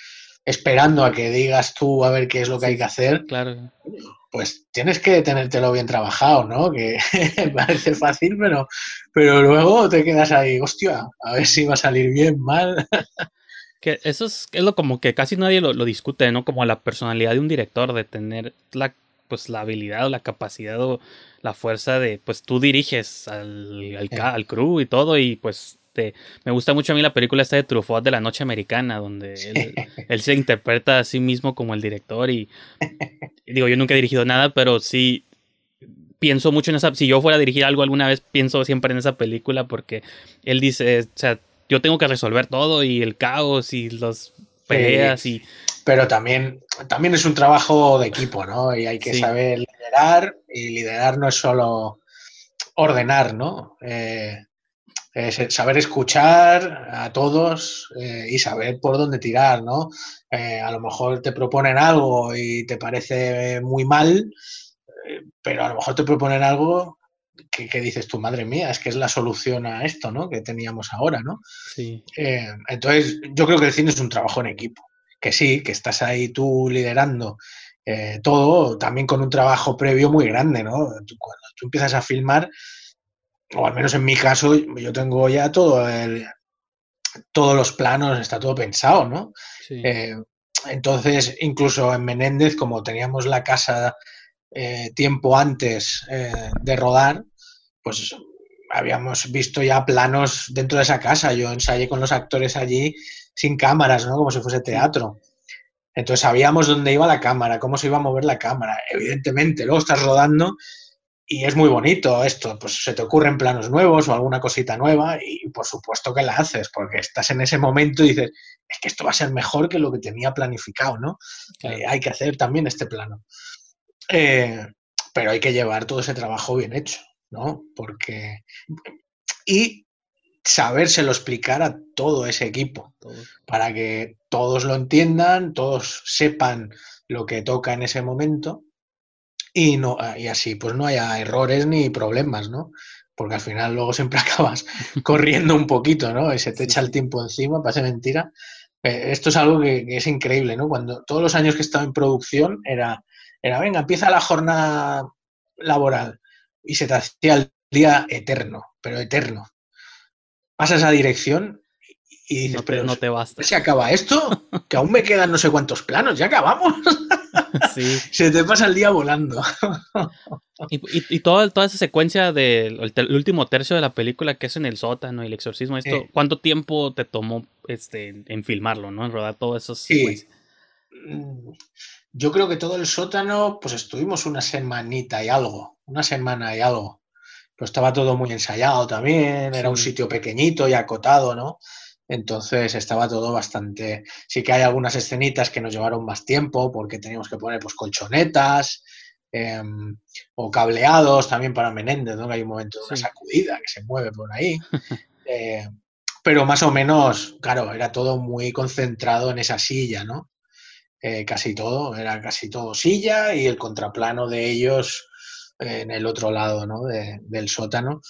esperando a que digas tú a ver qué es lo que hay que hacer. Claro pues tienes que tenértelo bien trabajado, ¿no? Que parece fácil, pero, pero luego te quedas ahí, hostia, a ver si va a salir bien, mal. que eso es, es lo como que casi nadie lo, discute, ¿no? Como la personalidad de un director, de tener la pues la habilidad o la capacidad o la fuerza de, pues tú diriges al, al, al crew y todo y pues te, me gusta mucho a mí la película esta de Truffaut de la noche americana, donde él, él se interpreta a sí mismo como el director y, digo, yo nunca he dirigido nada, pero sí pienso mucho en esa, si yo fuera a dirigir algo alguna vez, pienso siempre en esa película porque él dice, o sea, yo tengo que resolver todo y el caos y las peleas y Pero también, también es un trabajo de equipo, ¿no? Y hay que Sí. saber liderar, y liderar no es solo ordenar, ¿no? Eh, es saber escuchar a todos eh, y saber por dónde tirar, ¿no? Eh, a lo mejor te proponen algo y te parece muy mal, eh, pero a lo mejor te proponen algo que, que dices tú, madre mía, es que es la solución a esto, ¿no? Que teníamos ahora, ¿no? sí, entonces, yo creo que el cine es un trabajo en equipo. Que sí, que estás ahí tú liderando eh, todo, también con un trabajo previo muy grande, ¿no? Tú- cuando tú empiezas a filmar, o al menos en mi caso, yo tengo ya todo el, todos los planos, está todo pensado, ¿no? sí. Eh, entonces, incluso en Menéndez, como teníamos la casa eh, tiempo antes eh, de rodar, pues habíamos visto ya planos dentro de esa casa. Yo ensayé con los actores allí sin cámaras, ¿no? Como si fuese teatro. Entonces sabíamos dónde iba la cámara, cómo se iba a mover la cámara, evidentemente. Luego estás rodando y es muy bonito esto, pues se te ocurren planos nuevos o alguna cosita nueva y por supuesto que la haces, porque estás en ese momento y dices, es que esto va a ser mejor que lo que tenía planificado, ¿no? Claro. Eh, hay que hacer también este plano. Eh, pero hay que llevar todo ese trabajo bien hecho, ¿no? Porque... Y sabérselo explicar a todo ese equipo para que todos lo entiendan, todos sepan lo que toca en ese momento y, no, y así pues no haya errores ni problemas, ¿no? Porque al final luego siempre acabas corriendo un poquito, ¿no? Y se te echa el tiempo encima, parece mentira. Eh, esto es algo que, que es increíble, ¿no? Cuando todos los años que he estado en producción era, era, venga, empieza la jornada laboral y se te hacía el día eterno, pero eterno. Pasas a dirección y dices, No te, pero no te basta. ¿se acaba esto? Que aún me quedan no sé cuántos planos, ya acabamos. Sí. Se te pasa el día volando. Y, y, y toda, toda esa secuencia del el, ter- el último tercio de la película que es en el sótano y el exorcismo, esto, Sí. ¿cuánto tiempo te tomó este en, filmarlo, no? En rodar todas esas Sí. secuencias. Mm, Yo creo que todo el sótano, pues estuvimos una semanita y algo, una semana y algo. Pero estaba todo muy ensayado también, era un Sí. sitio pequeñito y acotado, ¿no? Entonces estaba todo bastante. Sí que hay algunas escenitas que nos llevaron más tiempo porque teníamos que poner pues colchonetas em, o cableados también para Menéndez, ¿no? Que hay un momento de una sacudida que se mueve por ahí. Eh, pero más o menos, claro, era todo muy concentrado en esa silla, ¿no? Eh, casi todo, era casi todo silla y el contraplano de ellos eh, en el otro lado, ¿no? De- del sótano.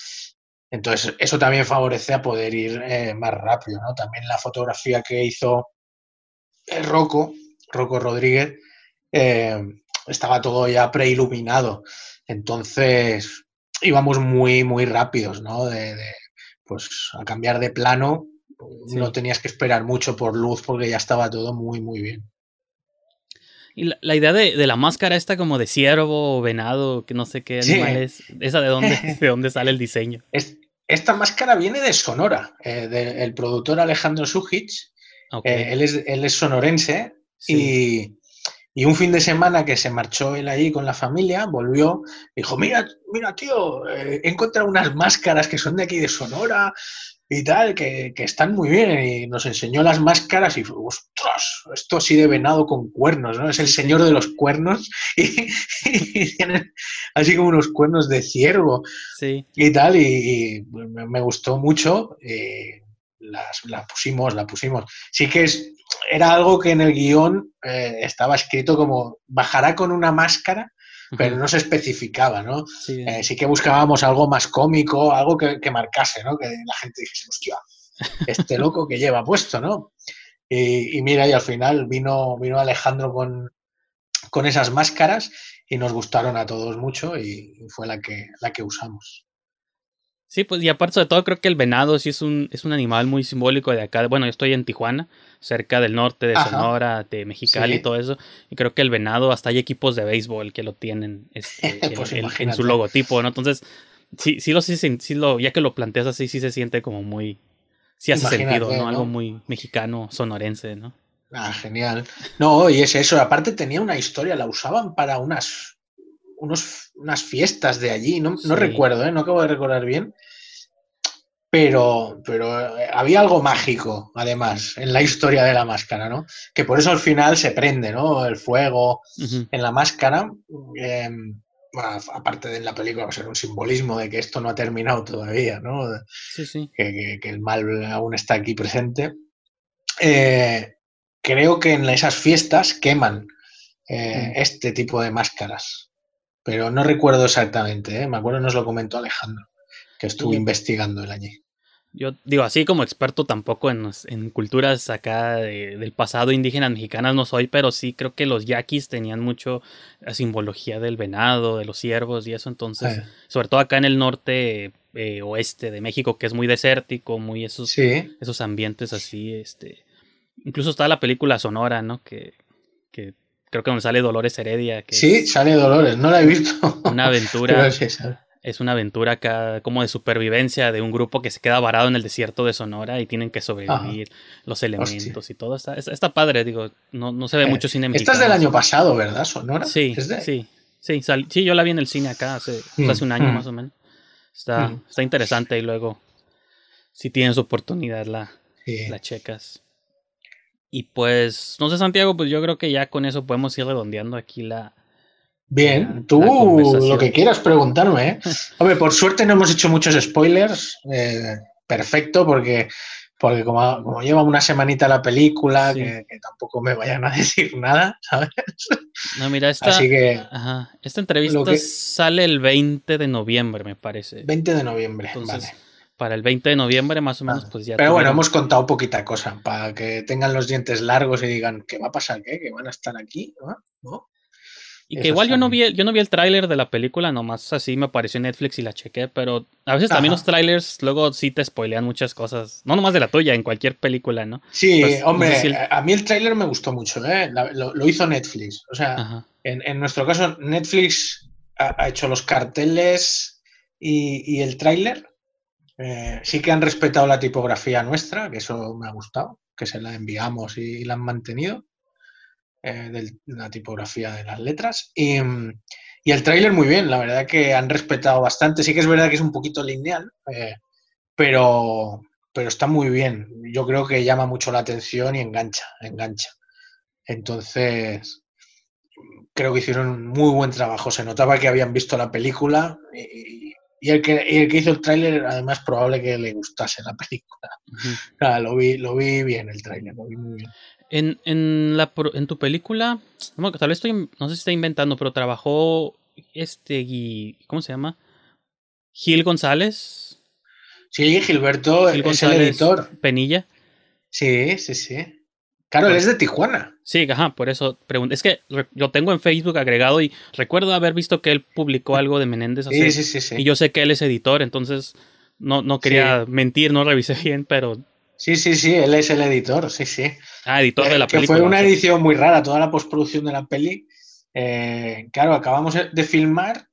Entonces, eso también favorece a poder ir eh, más rápido, ¿no? También la fotografía que hizo el Rocco, Rocco Rodríguez, eh, estaba todo ya preiluminado. Entonces, íbamos muy, muy rápidos, ¿no? De, de, pues a cambiar de plano, Sí. no tenías que esperar mucho por luz porque ya estaba todo muy, muy bien. Y la, la idea de, de la máscara esta como de ciervo o venado, que no sé qué Sí. animal es, esa de dónde, de dónde sale el diseño. Es- esta máscara viene de Sonora, eh, del productor Alejandro Sujic. Eh, él, es, él es sonorense sí. y, y un fin de semana que se marchó él allí con la familia, volvió, dijo, mira, mira, tío, eh, he encontrado unas máscaras que son de aquí de Sonora y tal, que, que están muy bien. Y nos enseñó las máscaras y fue, ostras, esto sí de venado con cuernos, ¿no? Es el señor de los cuernos y, y tienen así como unos cuernos de ciervo sí. y tal, y, me gustó mucho. eh, las, la pusimos, la pusimos. Sí que es, era algo que en el guion eh, estaba escrito como bajará con una máscara, pero no se especificaba, ¿no? Sí, Eh, sí que buscábamos algo más cómico, algo que, que marcase, ¿no? Que la gente dijese, hostia, este loco que lleva puesto, ¿no? Y, y mira, y al final vino, vino Alejandro con, con esas máscaras y nos gustaron a todos mucho y fue la que, la que usamos. Sí, pues y aparte de todo creo que el venado sí es un, es un animal muy simbólico de acá. Bueno, yo estoy en Tijuana, cerca del norte de Ajá. Sonora, de Mexicali Sí. y todo eso. Y creo que el venado, hasta hay equipos de béisbol que lo tienen este, en- su logotipo, ¿no? Entonces, sí, sí lo, sí, sí, sí lo, ya que lo planteas así, sí se siente como muy, sí hace Imagínate, sentido, ¿no? ¿no? Algo muy mexicano, sonorense, ¿no? Ah, genial. No, y es eso. Aparte tenía una historia, la usaban para unas, unos, unas fiestas de allí. No, no recuerdo, ¿eh? no acabo de recordar bien. Pero, pero eh, había algo mágico, además, en la historia de la máscara, ¿no? Que por eso al final se prende, ¿no? El fuego en la máscara. eh, bueno, aparte de en la película, pues era un simbolismo de que esto no ha terminado todavía, ¿no? Sí, sí. que, que- que el mal aún está aquí presente. Eh, creo que en esas fiestas queman eh, Mm. este tipo de máscaras, pero no recuerdo exactamente, ¿eh? me acuerdo nos lo comentó Alejandro, que estuvo Sí. investigando el allí. Yo digo, así como experto tampoco en, en culturas acá de- del pasado indígenas mexicanas no soy, pero sí creo que los yaquis tenían mucho la simbología del venado, de los ciervos y eso, entonces, sobre todo acá en el norte eh, oeste de México, que es muy desértico, muy esos, sí, esos ambientes así, este, incluso está la película Sonora, ¿no? Que, que creo que donde sale Dolores Heredia, que sí, sale Dolores, no la he visto. una aventura. Sí. Es una aventura acá como de supervivencia de un grupo que se queda varado en el desierto de Sonora y tienen que sobrevivir los elementos y todo. Está, está, padre, digo, no, no se ve Eh, mucho cine Esta es del año pasado, ¿verdad, Sonora? Sí, ¿Es de- sí, sí, sal- sí, yo la vi en el cine acá hace, Mm, hace un año mm. más o menos. Está, Mm. está interesante y luego, si tienes oportunidad, la, Sí. la checas. Y pues, no sé, Santiago, pues yo creo que ya con eso podemos ir redondeando aquí la, Bien, la tú lo que quieras preguntarme. ¿eh? Hombre, por suerte no hemos hecho muchos spoilers. eh, perfecto, porque, porque como, como lleva una semanita la película, Sí. que, que tampoco me vayan a decir nada, ¿sabes? No, mira, esta, Así que ajá, esta entrevista que- sale el 20 de noviembre, me parece. 20 de noviembre, Entonces, vale. Para el 20 de noviembre más o menos, Vale. pues ya. Pero bueno, hemos contado poquita cosa, para que tengan los dientes largos y digan, ¿qué va a pasar? ¿Qué? ¿Que van a estar aquí? ¿No? Y que eso igual yo no vi, yo no vi el tráiler de la película, nomás así me apareció en Netflix y la chequé, pero a veces también los trailers luego sí te spoilean muchas cosas, no nomás de la tuya, en cualquier película, ¿no? Sí, Pues, no hombre, sé si el- a mí el tráiler me gustó mucho, ¿eh? La- lo, lo hizo Netflix. O sea. En, en nuestro caso, Netflix ha, ha hecho los carteles y, y el tráiler. Eh, sí que han respetado la tipografía nuestra, que eso me ha gustado, que se la enviamos y la han mantenido, eh, del- la tipografía de las letras. Y, y el tráiler muy bien, la verdad que han respetado bastante. Sí que es verdad que es un poquito lineal, eh, pero, pero está muy bien. Yo creo que llama mucho la atención y engancha, engancha. Entonces, creo que hicieron muy buen trabajo. Se notaba que habían visto la película y, y el, que, y el que hizo el tráiler, además, probable que le gustase la película. O sea, lo, vi, lo vi bien el tráiler, lo vi muy bien. En, en, la, en tu película, no, tal vez estoy, no sé si estoy inventando, pero trabajó este, Gui- ¿cómo se llama? Gil González. Sí, Gilberto Gil es González el editor. Penilla. Sí, sí, sí. Claro, él es de Tijuana. Sí, ajá, por eso pregunto. Es que yo tengo en Facebook agregado y recuerdo haber visto que él publicó algo de Menéndez hace- Sí, sí, sí, sí. y yo sé que él es editor, entonces no, no quería mentir, no revisé bien, pero Sí, sí, sí, él es el editor, sí, sí. ah, editor de Eh, la que película. fue una edición muy rara, toda la postproducción de la peli. Eh, claro, acabamos de filmar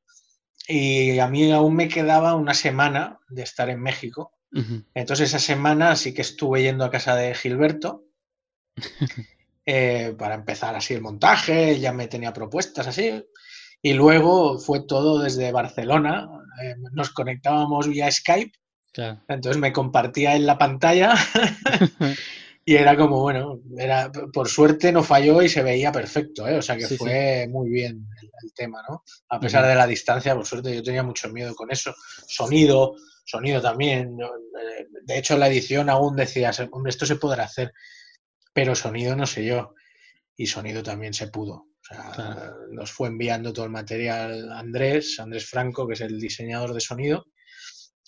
y a mí aún me quedaba una semana de estar en México. ujú, Entonces esa semana sí que estuve yendo a casa de Gilberto eh, para empezar así el montaje, ya me tenía propuestas así. Y luego fue todo desde Barcelona, eh, nos conectábamos vía Skype, claro. entonces me compartía en la pantalla y era como, bueno, era, por suerte no falló y se veía perfecto, ¿eh? o sea que Sí, sí. fue muy bien el, el tema, ¿no? A pesar de la distancia, por suerte yo tenía mucho miedo con eso. Sonido, sonido también. eh, De hecho, la edición aún decía, hombre, esto se podrá hacer, pero sonido no sé yo. Y sonido también se pudo. O sea, Claro. nos fue enviando todo el material Andrés, Andrés Franco, que es el diseñador de sonido.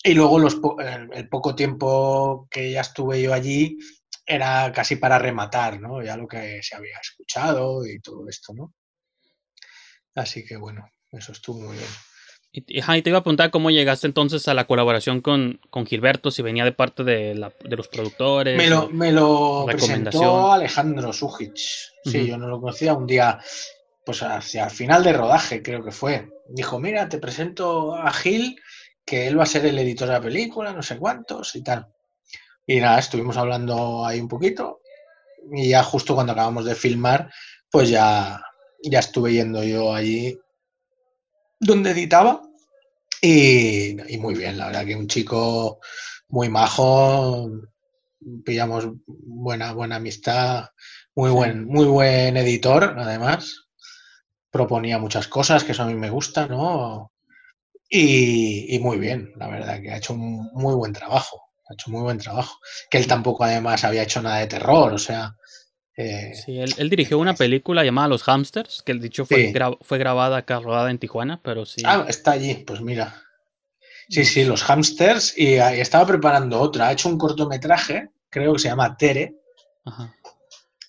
Y luego los po- el, el poco tiempo que ya estuve yo allí era casi para rematar, ¿no? Ya lo que se había escuchado y todo esto, ¿no? Así que bueno, eso estuvo muy bien. Y, ajá, y te iba a preguntar cómo llegaste entonces a la colaboración con, con Gilberto, si venía de parte de, la- de los productores. Me lo, me lo presentó Alejandro Sujic. Sí, Ujú. yo no lo conocía un día, pues hacia el final de rodaje, creo que fue. Dijo, mira, te presento a Gil, que él va a ser el editor de la película, no sé cuántos y tal. Y nada, estuvimos hablando ahí un poquito. Y ya justo cuando acabamos de filmar, pues ya, ya estuve yendo yo allí donde editaba. Y, y muy bien, la verdad que un chico muy majo, pillamos buena, buena amistad, muy buen, muy buen editor, además. Proponía muchas cosas, que eso a mí me gusta, ¿no? Y, y muy bien, la verdad, que ha hecho un muy buen trabajo. Ha hecho muy buen trabajo. Que él tampoco, además, había hecho nada de terror, o sea. Eh, Sí, él, él dirigió una película llamada Los Hamsters, que dicho fue, Sí. gra- fue grabada acá, rodada en Tijuana, pero sí. Ah, está allí, pues mira. Sí, sí, los hamsters. Y, ah, y estaba preparando otra. Ha hecho un cortometraje, creo que se llama Tere. Ajá.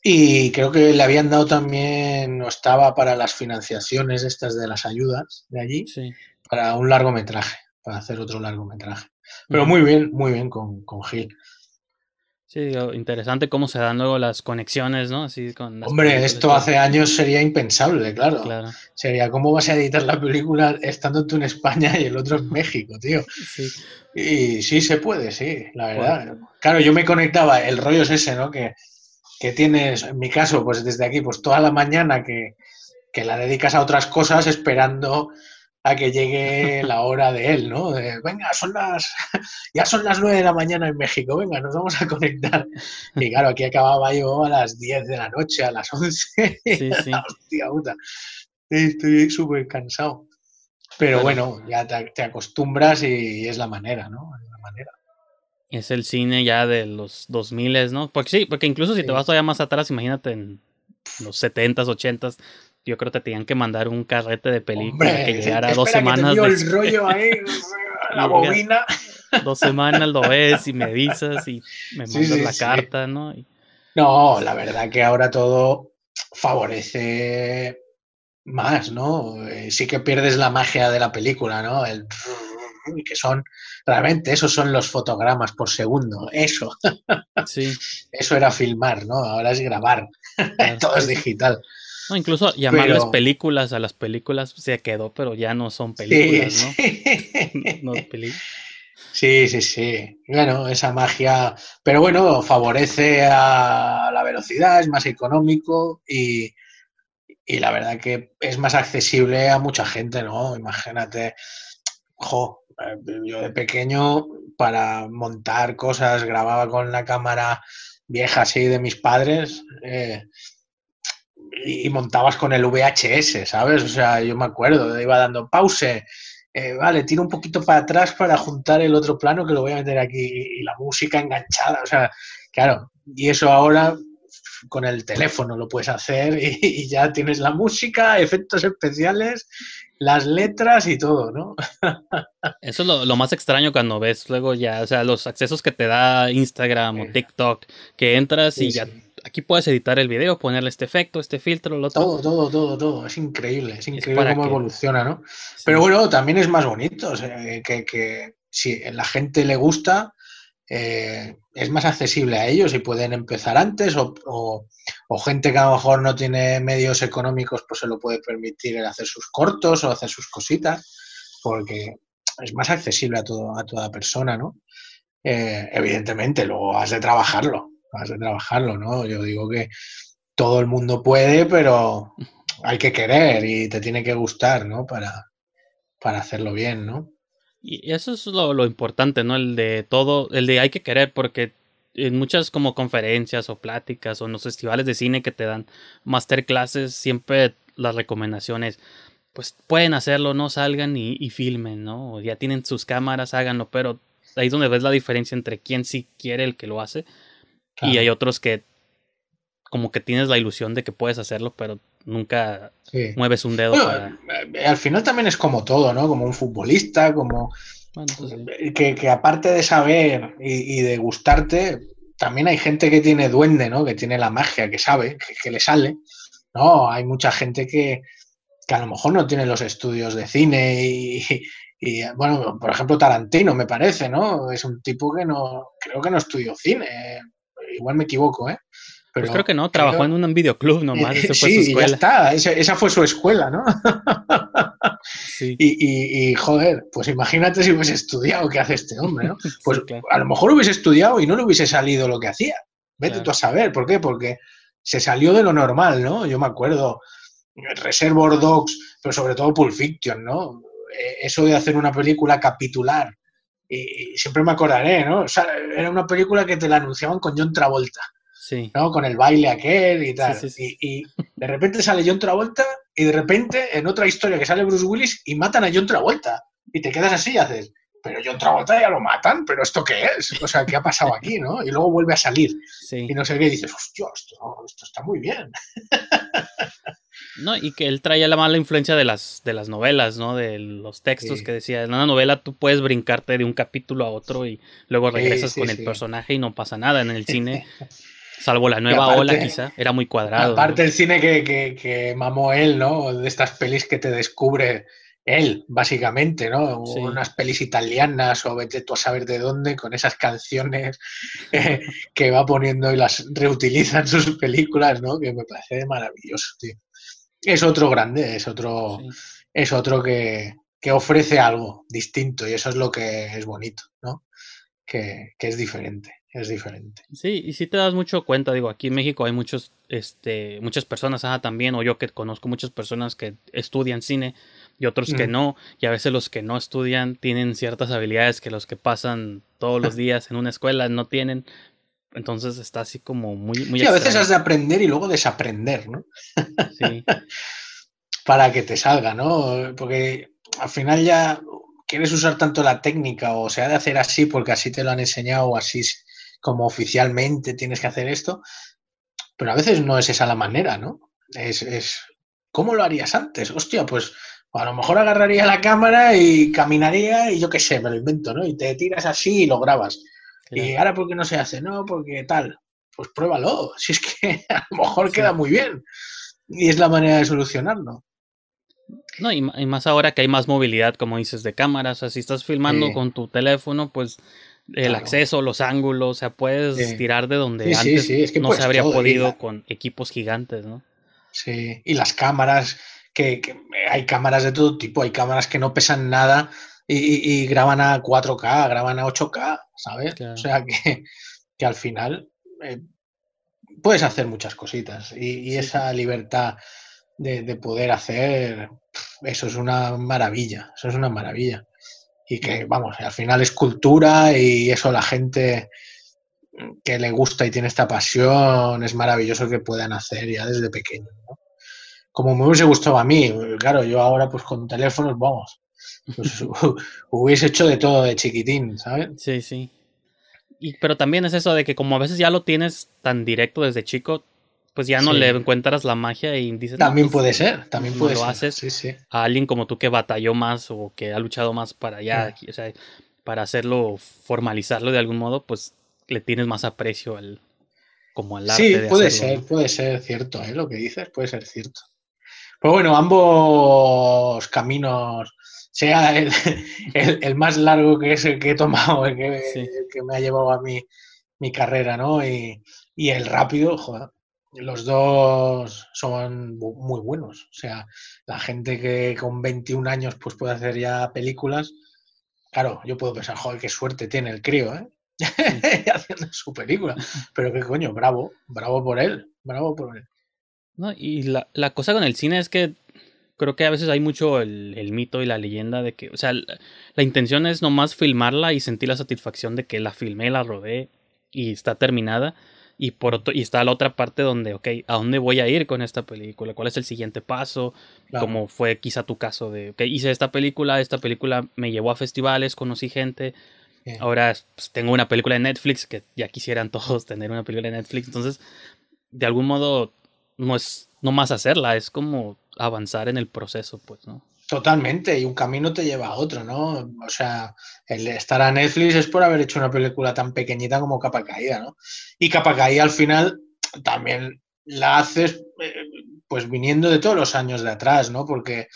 Y creo que le habían dado también, o estaba para las financiaciones estas de las ayudas de allí, Sí. para un largometraje, para hacer otro largometraje. Pero muy bien, muy bien con, con Gil. Sí, digo, interesante cómo se dan luego las conexiones, ¿no? Así con las Hombre, esto hace años sería impensable, claro. Claro, Sería, ¿cómo vas a editar la película estando tú en España y el otro en México, tío? sí. Y sí se puede, sí, la verdad. Claro, yo me conectaba, el rollo es ese, ¿no? Que, que tienes, en mi caso, pues desde aquí, pues toda la mañana que, que la dedicas a otras cosas esperando a que llegue la hora de él, ¿no? De, venga, son las, ya son las nueve de la mañana en México, venga, nos vamos a conectar. Y claro, aquí acababa yo a las 10 de la noche, a las 11. Sí, sí. Hostia puta. Estoy súper cansado. Pero Bueno. bueno, ya te, te acostumbras y es la manera, ¿no? Es la manera. Es el cine ya de los 2000, ¿no? Porque sí, porque incluso si Sí. te vas todavía más atrás, imagínate en los 70s, 80s, yo creo que te tenían que mandar un carrete de película Hombre, que llegara dos espera que te semanas el rollo ahí, la bobina. Dos semanas lo ves y me avisas y me mandas sí, la sí. carta, ¿no? Y- No, la verdad que ahora todo favorece más, ¿no? Eh, Sí que pierdes la magia de la película, ¿no? El que son realmente esos son los fotogramas por segundo, eso, sí. eso era filmar, ¿no? Ahora es grabar, claro. todo es digital. No, incluso llamarles Pero- películas a las películas se quedó, pero ya no son películas, sí. ¿no? Sí, sí, sí. Bueno, esa magia, pero bueno, favorece a la velocidad, es más económico y, y la verdad que es más accesible a mucha gente, ¿no? Imagínate, jo, eh, yo de pequeño para montar cosas grababa con la cámara vieja así de mis padres eh, y, montabas con el VHS, ¿sabes? O sea, yo me acuerdo, iba dando pause, eh, vale, tiro un poquito para atrás para juntar el otro plano que lo voy a meter aquí y, la música enganchada, o sea, claro, y eso ahora con el teléfono lo puedes hacer y, y ya tienes la música, efectos especiales, las letras y todo, ¿no? Eso es lo, lo más extraño cuando ves luego ya, o sea, los accesos que te da Instagram o. TikTok, que entras y ya sí. Aquí puedes editar el video, ponerle este efecto, este filtro, lo otro. Todo, todo, todo, todo. Es increíble, es increíble cómo que- evoluciona, ¿no? Sí. Pero bueno, también es más bonito, o sea, que, que si a la gente le gusta, eh, es más accesible a ellos y pueden empezar antes o, o- o gente que a lo mejor no tiene medios económicos, pues se lo puede permitir el hacer sus cortos o hacer sus cositas, porque es más accesible a, todo, a toda persona, ¿no? Eh, evidentemente, luego has de trabajarlo, has de trabajarlo, ¿no? Yo digo que todo el mundo puede, pero hay que querer y te tiene que gustar, ¿no? Para, para hacerlo bien, ¿no? Y eso es lo, lo importante, ¿no? El de todo, el de hay que querer, porque en muchas como conferencias o pláticas o en los festivales de cine que te dan masterclasses, siempre las recomendaciones, pues pueden hacerlo, no salgan y, y filmen, ¿no? Ya tienen sus cámaras, háganlo, pero ahí es donde ves la diferencia entre quién sí quiere el que lo hace y hay otros que como que tienes la ilusión de que puedes hacerlo, pero nunca sí. mueves un dedo Bueno, para... eh, al final también es como todo, ¿no? Como un futbolista, como Bueno, eh, que, que aparte de saber y, y de gustarte, también hay gente que tiene duende, ¿no? Que tiene la magia, que sabe, que, que le sale. No, hay mucha gente que, que a lo mejor no tiene los estudios de cine y, y, bueno, por ejemplo, Tarantino me parece, ¿no? Es un tipo que no, creo que no estudió cine, igual me equivoco, ¿eh? Pero pues creo que no, trabajó en un videoclub nomás. Esa fue sí, su escuela. ya está, esa, esa, fue su escuela, ¿no? sí. y, y, y, joder, pues imagínate si hubiese estudiado qué hace este hombre, ¿no? Pues sí, claro. a lo mejor hubiese estudiado y no le hubiese salido lo que hacía. Vete claro. tú a saber, ¿por qué? Porque se salió de lo normal, ¿no? Yo me acuerdo, Reservoir Dogs, pero sobre todo Pulp Fiction, ¿no? Eso de hacer una película capitular. Y siempre me acordaré, ¿no? O sea, era una película que te la anunciaban con John Travolta. Sí. ¿no? Con el baile aquel y tal. Sí, sí, y, y, de repente sale John Travolta y de repente en otra historia que sale Bruce Willis y matan a John Travolta. Y te quedas así y haces, pero John Travolta ya lo matan, pero ¿esto qué es? O sea, ¿qué ha pasado aquí, no? Y luego vuelve a salir. Y no sé qué, y dices, hostia, esto, esto está muy bien. No, y que él traía la mala influencia de las, de las novelas, ¿no? De los textos Sí. que decía. En una novela tú puedes brincarte de un capítulo a otro y luego regresas sí, con el personaje y no pasa nada. En el cine, salvo la nueva aparte- ola quizá, era muy cuadrado. Aparte ¿no? el cine que, que, que mamó él, ¿no? De estas pelis que te descubre él, básicamente, ¿no? Sí. Unas pelis italianas o vete tú a saber de dónde, con esas canciones eh, que va poniendo y las reutiliza en sus películas, ¿no? Que me parece maravilloso, tío. Es otro grande, es otro, Sí. es otro que, que ofrece algo distinto y eso es lo que es bonito, ¿no? Que, que es diferente, es diferente. Sí, y sí te das mucho cuenta, digo, aquí en México hay muchos, este, muchas personas, ajá, también, o yo que conozco muchas personas que estudian cine y otros que Mm. no, y a veces los que no estudian tienen ciertas habilidades que los que pasan todos los días en una escuela no tienen, entonces está así como muy, muy Sí, a veces has de aprender y luego desaprender, ¿no? Sí, Para que te salga, ¿no? Porque al final ya quieres usar tanto la técnica o se ha de hacer así porque así te lo han enseñado o así como oficialmente tienes que hacer esto, pero a veces no es esa la manera, ¿no? Es, es ¿cómo lo harías antes? Hostia, pues a lo mejor agarraría la cámara y caminaría y yo qué sé, me lo invento, ¿no? Y te tiras así y lo grabas. Y ahora, ¿por qué no se hace? No, porque tal. Pues pruébalo. Si es que a lo mejor Sí. queda muy bien. Y es la manera de solucionarlo. No, y, más ahora que hay más movilidad, como dices, de cámaras, o sea, si estás filmando Sí. con tu teléfono, pues el Claro. acceso, los ángulos, o sea, puedes Sí. tirar de donde antes sí, es que no se habría podido la- con equipos gigantes, ¿no? Sí. Y las cámaras, que, que hay cámaras de todo tipo. Hay cámaras que no pesan nada y, graban a 4K, graban a 8K, ¿sabes? Claro. O sea que, que al final eh, puedes hacer muchas cositas. Y, esa libertad de, de poder hacer, eso es una maravilla. Eso es una maravilla. Y que, vamos, al final es cultura y eso la gente que le gusta y tiene esta pasión es maravilloso que puedan hacer ya desde pequeño. ¿no? Como me hubiese gustado a mí, claro, yo ahora pues con teléfonos, vamos, pues hubiese hecho de todo de chiquitín, ¿sabes? Sí, sí. Y, pero también es eso de que como a veces ya lo tienes tan directo desde chico, pues ya no Sí. le encuentras la magia y dices... no, También pues, puede ser, también no puede lo ser. haces. Sí, sí. a alguien como tú que batalló más o que ha luchado más para allá, o sea, para hacerlo, formalizarlo de algún modo, pues le tienes más aprecio al, como al arte Sí, de puede hacerlo, ser, ¿no? puede ser cierto, ¿eh? Lo que dices puede ser cierto. Pues bueno, ambos caminos, sea el, el- el más largo que es el que he tomado, el que, Sí. el que me ha llevado a mi, mi carrera, ¿no? Y, y el rápido, joder, los dos son muy buenos. O sea, la gente que con 21 años pues puede hacer ya películas, claro, yo puedo pensar, joder, qué suerte tiene el crío, ¿eh? Haciendo su película. Pero qué coño, bravo, bravo por él, bravo por él. ¿no? Y la, la cosa con el cine es que creo que a veces hay mucho el, el mito y la leyenda de que, o sea, la, la intención es nomás filmarla y sentir la satisfacción de que la filmé, la rodé y está terminada. Y por otro, y está la otra parte donde, ok, ¿a dónde voy a ir con esta película? ¿Cuál es el siguiente paso? Claro. Como fue quizá tu caso de, ok, hice esta película, esta película me llevó a festivales, conocí gente, ahora pues, tengo una película de Netflix, que ya quisieran todos tener una película de Netflix, entonces, de algún modo, no es no más hacerla, es como avanzar en el proceso, pues, ¿no? Totalmente, y un camino te lleva a otro, ¿no? O sea, el estar a Netflix es por haber hecho una película tan pequeñita como Capa Caída, ¿no? Y Capa Caída al final también la haces eh, pues viniendo de todos los años de atrás, ¿no? Porque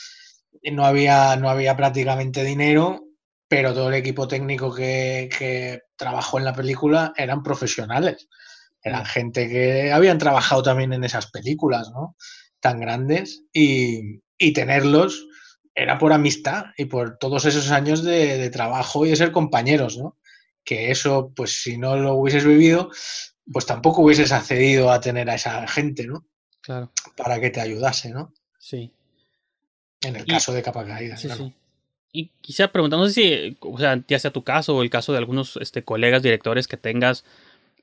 no había, no había prácticamente dinero, pero todo el equipo técnico que, que trabajó en la película eran profesionales. Eran gente que habían trabajado también en esas películas, ¿no? Tan grandes. Y, y tenerlos era por amistad y por todos esos años de, de, trabajo y de ser compañeros, ¿no? Que eso, pues si no lo hubieses vivido, pues tampoco hubieses accedido a tener a esa gente, ¿no? Claro. Para que te ayudase, ¿no? Sí. En el Y- caso de capa caída. Sí, claro. sí. Y no sé si, o sea, ya sea tu caso o el caso de algunos este, colegas directores que tengas,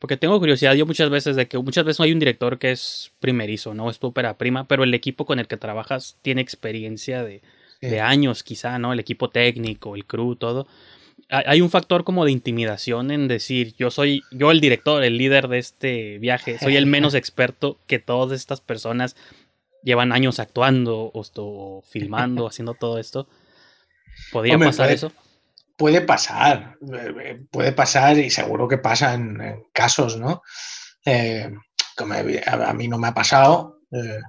porque tengo curiosidad yo muchas veces de que muchas veces hay un director que es primerizo, ¿no? Es tu ópera prima, pero el equipo con el que trabajas tiene experiencia de, Sí. de años quizá, ¿no? El equipo técnico, el crew, todo. Hay un factor como de intimidación en decir, yo soy, yo el director, el líder de este viaje, soy el menos experto que todas estas personas llevan años actuando o, o filmando, haciendo todo esto. ¿Podría Hombre, pasar puede- eso? Puede pasar, eh, puede pasar y seguro que pasa en, casos, ¿no? Eh, a, mí no me ha pasado, eh,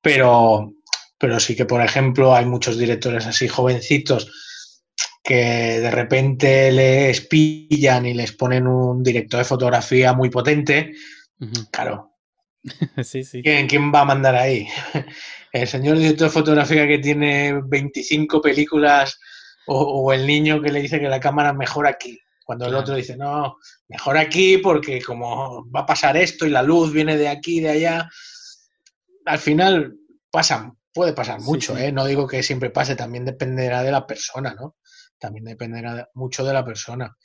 pero, pero sí que, por ejemplo, hay muchos directores así jovencitos que de repente les pillan y les ponen un director de fotografía muy potente. Claro, Sí, sí. ¿quién, quién va a mandar ahí? ¿El señor director de fotografía que tiene 25 películas o, o el niño que le dice que la cámara mejor aquí? Cuando el otro dice, no, mejor aquí porque como va a pasar esto y la luz viene de aquí de allá, al final pasa, puede pasar mucho, sí. ¿eh? No digo que siempre pase, también dependerá de la persona, ¿no? También dependerá de- mucho de la persona.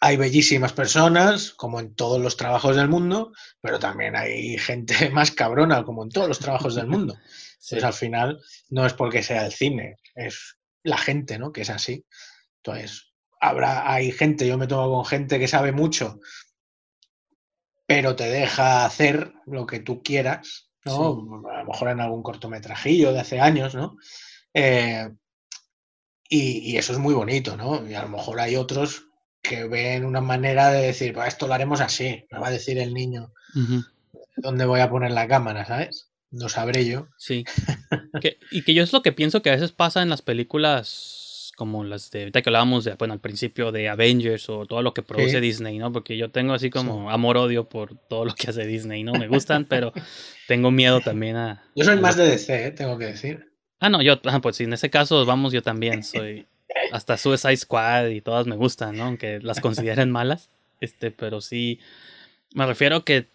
Hay bellísimas personas, como en todos los trabajos del mundo, pero también hay gente más cabrona, como en todos los trabajos del mundo. Sí. Entonces, al final, no es porque sea el cine, es la gente, ¿no? Que es así. Entonces, habrá, hay gente, yo me tomo con gente que sabe mucho, pero te deja hacer lo que tú quieras, ¿no? A lo mejor en algún cortometrajillo de hace años, ¿no? Eh, y, y eso es muy bonito, ¿no? Y a lo mejor hay otros que ven una manera de decir, "Pues esto lo haremos así, me va a decir el niño dónde voy a poner la cámara, ¿sabes? No sabré yo. Sí. Que- y que yo es lo que pienso que a veces pasa en las películas como las de ahorita que hablábamos de, bueno, al principio de Avengers o todo lo que produce Sí. Disney, ¿no? Porque yo tengo así como amor-odio por todo lo que hace Disney, ¿no? Me gustan, pero tengo miedo también a... Yo soy a más de DC, ¿eh? tengo que decir. Ah, no, yo, ah, pues sí, en ese caso, vamos, yo también soy... Hasta Suicide Squad y todas me gustan, ¿no? Aunque las consideren malas, este, pero sí... Me refiero que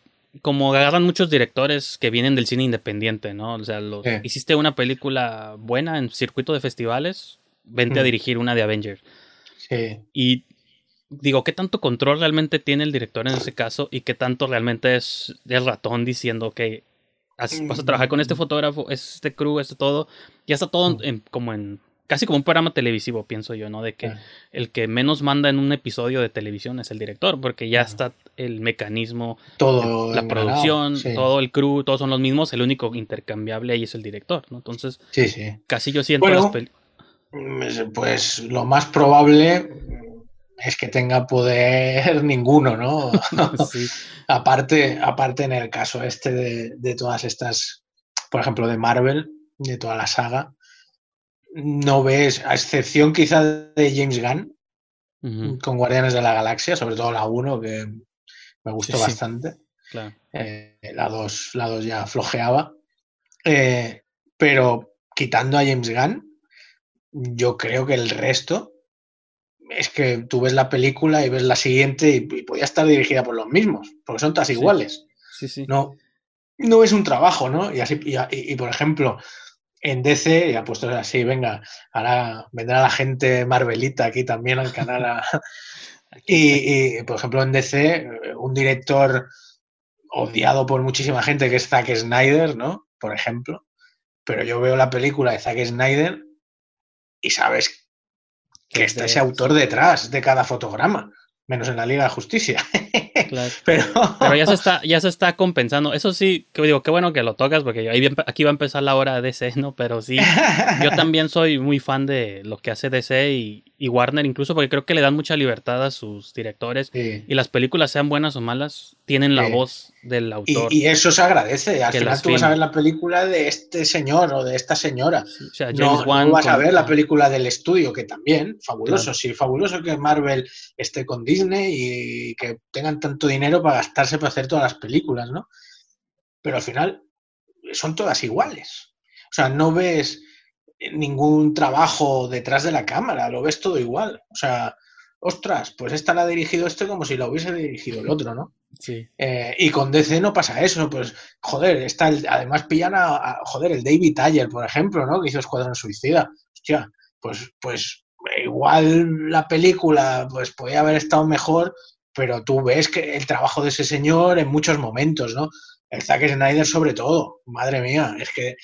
como agarran muchos directores que vienen del cine independiente, ¿no? O sea, los- hiciste una película buena en circuito de festivales, vente a Mm. dirigir una de Avengers. Sí. Y digo, ¿qué tanto control realmente tiene el director en ese caso? ¿Y qué tanto realmente es el ratón diciendo que vas a trabajar con este fotógrafo, este crew, este todo? Ya está todo Mm. en- como en... Casi como un programa televisivo, pienso yo, ¿no? De que el que menos manda en un episodio de televisión es el director, porque ya está el mecanismo Todo. la producción, sí. todo el crew, todos son los mismos, el único intercambiable ahí es el director, ¿no? Entonces, Sí, sí. casi yo siento Bueno. las peli- Mm, Pues lo más probable es que tenga poder ninguno, ¿no? aparte, aparte en el caso este de, de todas estas, por ejemplo, de Marvel, de toda la saga, no ves, a excepción quizá de James Gunn, con Guardianes de la Galaxia, sobre todo la 1, que me gustó Sí, sí. bastante. claro. Eh, la 2 la dos ya flojeaba. Eh, pero quitando a James Gunn, yo creo que el resto es que tú ves la película y ves la siguiente y, y podía estar dirigida por los mismos, porque son todas Sí. iguales. Sí, sí. No, no es un trabajo, ¿no? Y así, y, y- y, por ejemplo, en DC, ya puesto así, venga, ahora vendrá la gente Marvelita aquí también al canal a, y, y, por ejemplo, en DC, un director odiado por muchísima gente que es Zack Snyder, ¿no? Por ejemplo. Pero yo veo la película de Zack Snyder y sabes que Es está de- ese autor detrás de cada fotograma, menos en la Liga de Justicia. claro. Pero, Pero ya se está, ya se está compensando. Eso sí, que digo, qué bueno que lo tocas, porque ahí aquí va a empezar la hora de DC, ¿no? Pero sí, yo también soy muy fan de lo que hace DC y, y Warner incluso, porque creo que le dan mucha libertad a sus directores Sí. y las películas sean buenas o malas, tienen la Sí. voz del autor. y eso se agradece. Al final tú vas a ver la película de este señor o de esta señora. Sí, o sea, No, no vas a ver la película del estudio, que también, fabuloso. Claro. Sí, fabuloso que Marvel esté con Disney y que tengan tanto dinero para gastarse para hacer todas las películas, ¿no? Pero al final son todas iguales. O sea, no ves ningún trabajo detrás de la cámara, lo ves todo igual. O sea, ostras, pues esta la ha dirigido este como si la hubiese dirigido el otro, ¿no? Sí, Eh, y con DC no pasa eso, pues, joder, está el- además pillan a, a- joder, el David Ayer, por ejemplo, ¿no? Que hizo Escuadrón Suicida. Hostia, pues, pues igual la película, pues podía haber estado mejor, pero tú ves que el trabajo de ese señor en muchos momentos, ¿no? El Zack Snyder sobre todo, madre mía, es que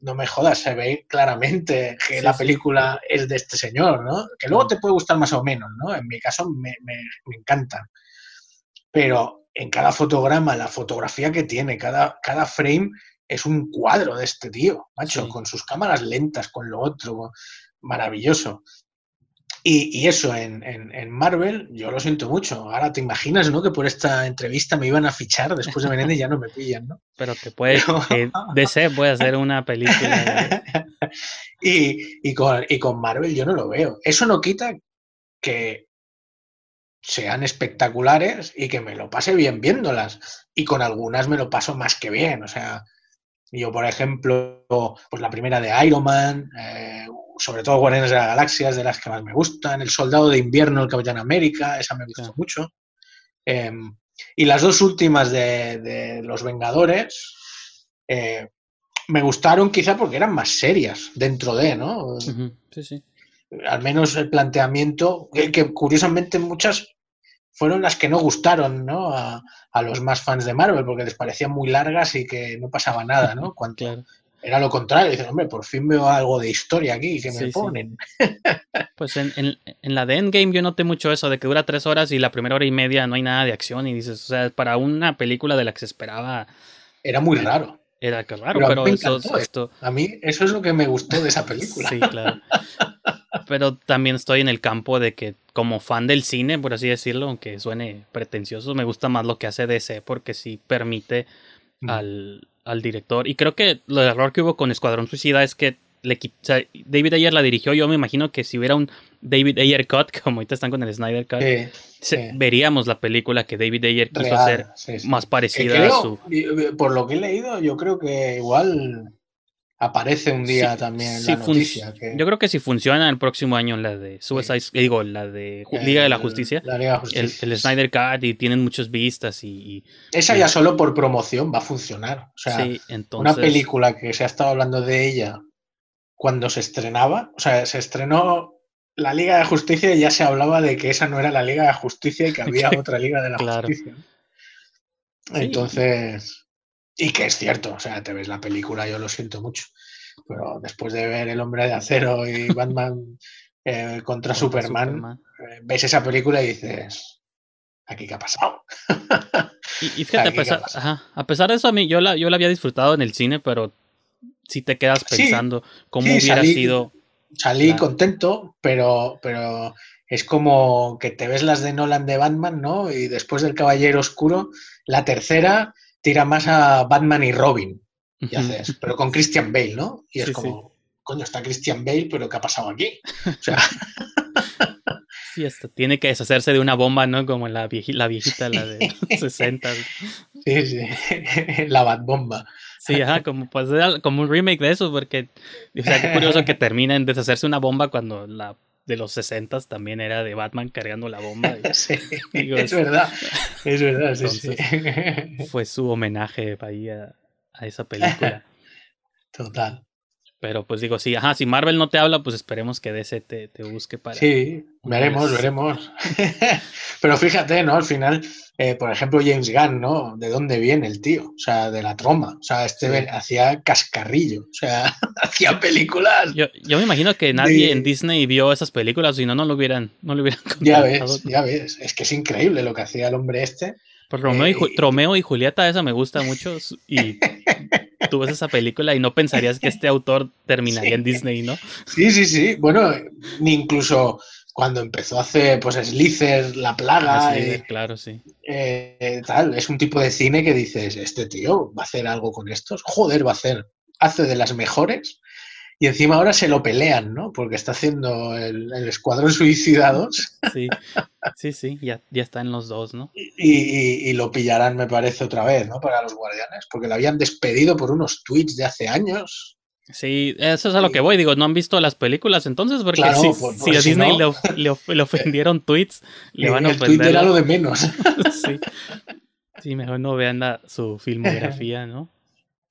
no me jodas, se ve claramente que Sí, la sí. película es de este señor, ¿no? Que luego te puede gustar más o menos, ¿no? En mi caso me, me, me encantan pero en cada fotograma, la fotografía que tiene, cada, cada frame es un cuadro de este tío, macho, Sí. con sus cámaras lentas, con lo otro, maravilloso. Y, y eso en, en- en Marvel, yo lo siento mucho. Ahora te imaginas, ¿no? Que por esta entrevista me iban a fichar después de Menéndez y ya no me pillan, ¿no? pero que puede, que DC puede hacer una película. de- y, y con, y con Marvel yo no lo veo. Eso no quita que sean espectaculares y que me lo pase bien viéndolas. Y con algunas me lo paso más que bien. O sea, yo, por ejemplo, pues la primera de Iron Man, eh, sobre todo Guardianes de la Galaxia, es de las que más me gustan. El Soldado de Invierno, el Capitán América, esa me gustó Claro. mucho. Eh, y las dos últimas de, de Los Vengadores eh, me gustaron quizá porque eran más serias dentro de, ¿no? Sí, sí. al menos el planteamiento, que, que curiosamente muchas fueron las que no gustaron ¿no? A, a los más fans de Marvel, porque les parecían muy largas y que no pasaba nada, ¿no? Cuando Claro. era lo contrario, dicen, hombre, por fin veo algo de historia aquí que me Sí, sí. ponen. Pues en, en, en la de Endgame yo noté mucho eso, de que dura tres horas y la primera hora y media no hay nada de acción y dices, o sea, para una película de la que se esperaba Era muy raro. Era que raro, Pero pero, eso, ¿eh? esto, A mí eso es lo que me gustó de esa película. sí, claro. Pero también estoy en el campo de que como fan del cine, por así decirlo, aunque suene pretencioso, me gusta más lo que hace DC porque sí permite Mm. al, al director. Y creo que lo error que hubo con Escuadrón Suicida es que le quit- o sea, David Ayer la dirigió. Yo me imagino que si hubiera un David Ayer Cut, como ahorita están con el Snyder Cut, Sí, se- sí. veríamos la película que David Ayer quiso real, hacer sí, más parecida creo, a su. por lo que he leído, yo creo que igual aparece un día también la noticia. que- Yo creo que si funciona el próximo año la de Suicide, digo, la de Liga de la Justicia, la Liga de la el, Snyder Cut y tienen muchas vistas y, y- Esa ya solo por promoción va a funcionar. O sea, entonces una película que se ha estado hablando de ella cuando se estrenaba, o sea, se estrenó la Liga de Justicia y ya se hablaba de que esa no era la Liga de Justicia y que había otra Liga de la Claro. Justicia. Entonces, y que es cierto, o sea, te ves la película, yo lo siento mucho, pero después de ver El Hombre de Acero y Batman eh, contra, Superman, eh, ves esa película y dices, ¿aquí qué ha pasado? Y, y fíjate, a Aquí, ¿qué pesar, ajá, a pesar de eso, a mí yo la, yo la había disfrutado en el cine, pero si te quedas Sí, pensando cómo sí, hubiera salí- sido. Salí Claro. contento, pero, pero es como que te ves las de Nolan de Batman, ¿no? Y después del Caballero Oscuro, la tercera tira más a Batman y Robin, y haces, pero con Christian Bale, ¿no? Y es Sí, como, coño, está Christian Bale, pero ¿qué ha pasado aquí? O sea, Sí, hasta tiene que deshacerse de una bomba, ¿no? Como la, vieji- la viejita, la de 60. sí, sí, la Batbomba. Sí, ajá, como, pues, como un remake de eso, porque, o sea, qué curioso que termina en deshacerse una bomba cuando la de los 60 también era de Batman cargando la bomba. y Sí, Digo, es verdad, es verdad, sí, sí. fue su homenaje ahí a, a esa película. Total. Pero pues digo, sí, ajá, si Marvel no te habla, pues esperemos que DC te, te busque para. Sí, veremos, veremos. Pero fíjate, ¿no? Al final, eh, por ejemplo, James Gunn, ¿no? ¿De dónde viene el tío? O sea, de la troma. O sea, este Sí. hacía cascarrillo. O sea, hacía películas. Yo, yo me imagino que nadie De- en Disney vio esas películas, si no, no lo hubieran, no lo hubieran Ya ves, ya ves. Es que es increíble lo que hacía el hombre este. Pues Romeo, y, Ju- Eh, Romeo y Julieta, esa me gusta mucho. Y tú ves esa película y no pensarías que este autor terminaría Sí. en Disney, ¿no? Sí, sí, sí. Bueno, ni incluso cuando empezó a hacer pues Slither, La Plaga, Así, eh, claro, sí. eh, tal, es un tipo de cine que dices, este tío va a hacer algo con estos, joder, va a hacer, hace de las mejores y encima ahora se lo pelean, ¿no? Porque está haciendo el, el Escuadrón Suicidados Sí, sí, sí, ya, ya está en los dos, ¿no? y, y- y lo pillarán, me parece, otra vez, ¿no? Para los Guardianes, porque lo habían despedido por unos tweets de hace años. Sí, eso es a lo que voy. Digo, no han visto las películas entonces, porque Claro, si, porque a si Disney no- le, of- le of- le ofendieron tweets, le van a el tweet ofender. era lo de menos. sí. sí, mejor no vean la- su filmografía, ¿no?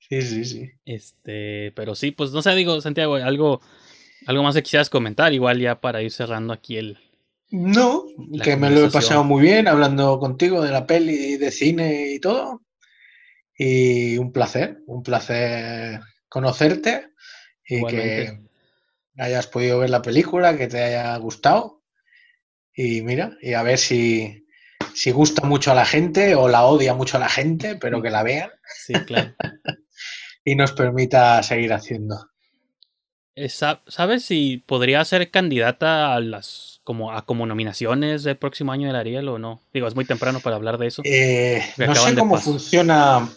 Sí, sí, sí. Este, pero sí, pues no sé, digo, Santiago, algo, algo más que quisieras comentar, igual ya para ir cerrando aquí el. No, que me lo he pasado muy bien hablando contigo de la peli, de cine y todo. Y un placer, un placer conocerte y Igualmente. que hayas podido ver la película, que te haya gustado. Y mira, y a ver si, si gusta mucho a la gente o la odia mucho a la gente, pero que la vean Sí, claro. y nos permita seguir haciendo. Sa- ¿Sabes si podría ser candidata a las como a como nominaciones del próximo año del Ariel o no? Digo, es muy temprano para hablar de eso. Eh, no sé cómo funciona,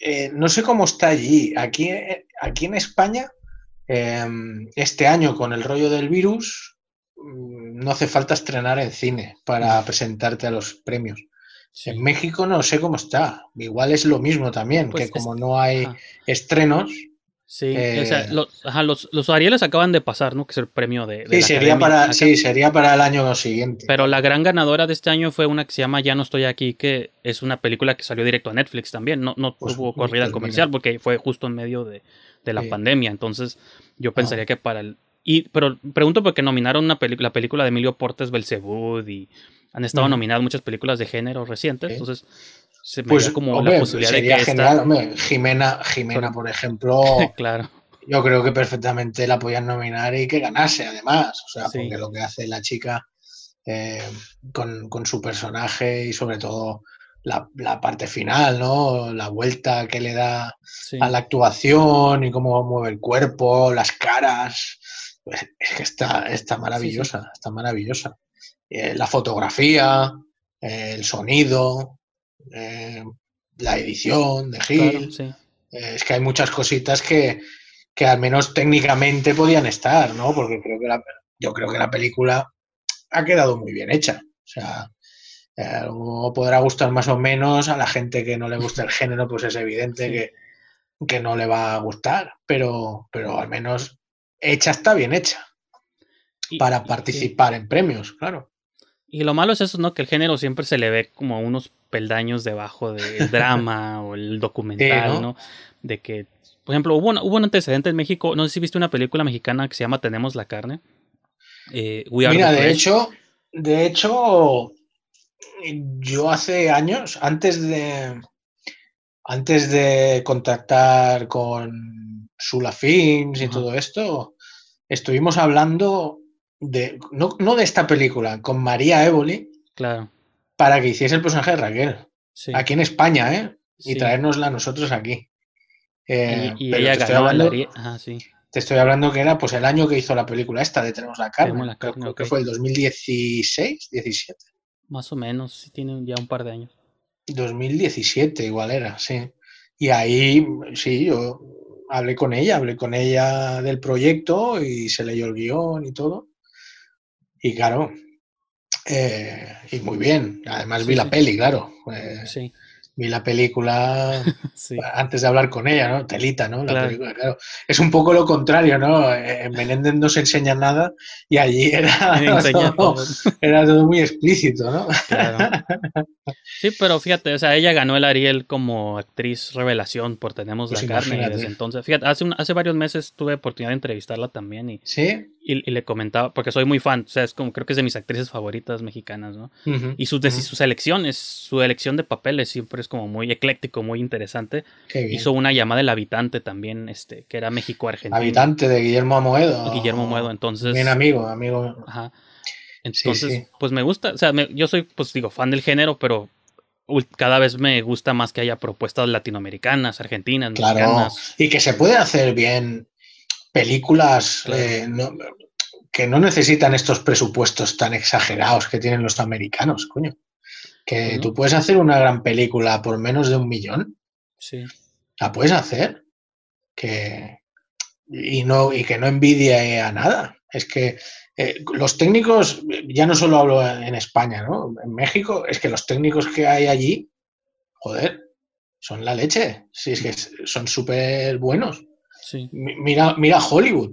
eh, no sé cómo está allí. Aquí, aquí en España, eh, este año con el rollo del virus, mm, no hace falta estrenar en cine para presentarte a los premios. En México no sé cómo está. Igual es lo mismo también, Pues que es- como no hay estrenos, Sí, Eh, o sea, los, ajá, los, los Arieles acaban de pasar, ¿no? Que es el premio de, de sí, la sería para, Acá- sí, sería para el año siguiente. Pero la gran ganadora de este año fue una que se llama Ya no estoy aquí, que es una película que salió directo a Netflix también. No, no Pues, tuvo corrida pues, comercial porque fue justo en medio de, de la Sí. pandemia. Entonces, yo pensaría Ah. que para el. Y, pero pregunto porque nominaron una la película de Emilio Portes Belzebud y han estado nominadas muchas películas de género recientes. Entonces, se me Pues, como hombre, la posibilidad de que esta- genial. hombre, Jimena, Jimena, por ejemplo, claro, yo creo que perfectamente la podían nominar y que ganase, además. O sea, Sí. porque lo que hace la chica eh, con, con su personaje y sobre todo la, la parte final, ¿no? La vuelta que le da sí. a la actuación y cómo mueve el cuerpo, las caras. Pues es que está, está maravillosa, está maravillosa. Eh, la fotografía, eh, el sonido, eh, la edición de Gil. Claro, sí. Es que hay muchas cositas que, que al menos técnicamente podían estar, ¿no? Porque creo que la, yo creo que la película ha quedado muy bien hecha. O sea, podrá gustar más o menos a la gente que no le gusta el género, pues es evidente Sí. que, que no le va a gustar, pero, pero al menos hecha está bien hecha Y- para participar en premios, claro. Y lo malo es eso, ¿no? Que el género siempre se le ve como unos peldaños debajo del drama o el documental, Sí, ¿no? ¿no? De que, por ejemplo, hubo, un- hubo un antecedente en México, no sé si viste una película mexicana que se llama Tenemos la carne. Eh, We Mira, de hecho, de hecho, yo hace años, antes de antes de contactar con Sula Films y todo esto, estuvimos hablando de, no, no de esta película, con María Évoli, Claro, para que hiciese el personaje de Raquel, sí. aquí en España, ¿eh? Y sí. traérnosla a nosotros aquí. Eh, y y pero ella te estoy hablando-. Ajá, sí. te estoy hablando que era pues el año que hizo la película esta de Tenemos la carne. Tenemos la carne, creo que fue el 2016, 17. Más o menos, sí tiene ya un par de años. 2017 igual era, sí. Y ahí, sí, yo hablé con ella, hablé con ella del proyecto y se leyó el guion y todo. Y claro, eh, y muy bien. Además Sí, vi sí. la peli, claro. Eh, Sí, Vi la película sí. antes de hablar con ella, ¿no? Telita, ¿no? La Claro. película, claro. Es un poco lo contrario, ¿no? Eh, En Menéndez no se enseña nada y allí era, todo, todo. era todo muy explícito, ¿no? Claro. Sí, pero fíjate, o sea, ella ganó el Ariel como actriz revelación por Tenemos Pues la carne y desde entonces. Fíjate, hace, un- hace varios meses tuve oportunidad de entrevistarla también y, Sí. Y, y le comentaba, porque soy muy fan, o sea, es como creo que es de mis actrices favoritas mexicanas, ¿no? Y sus, ujú. sus elecciones, su elección de papeles siempre es como muy ecléctico, muy interesante. Hizo una llamada El Habitante también, este, que era México-Argentina. Habitante de Guillermo Amoedo. Guillermo Muedo, entonces... Bien amigo, amigo. Ajá. Entonces, sí. pues me gusta, o sea, me- yo soy, pues digo, fan del género, pero cada vez me gusta más que haya propuestas latinoamericanas, argentinas, Claro. mexicanas. Y que se puede hacer bien películas eh, no- que no necesitan estos presupuestos tan exagerados que tienen los americanos, coño. Que tú puedes hacer una gran película por menos de un millón. Sí. La puedes hacer. Que, y, no, y que no envidie a nada. Es que eh, los técnicos, ya no solo hablo en España, ¿no? En México, es que los técnicos que hay allí, joder, son la leche. Sí, es que es- son súper buenos. Sí. Mira, mira Hollywood.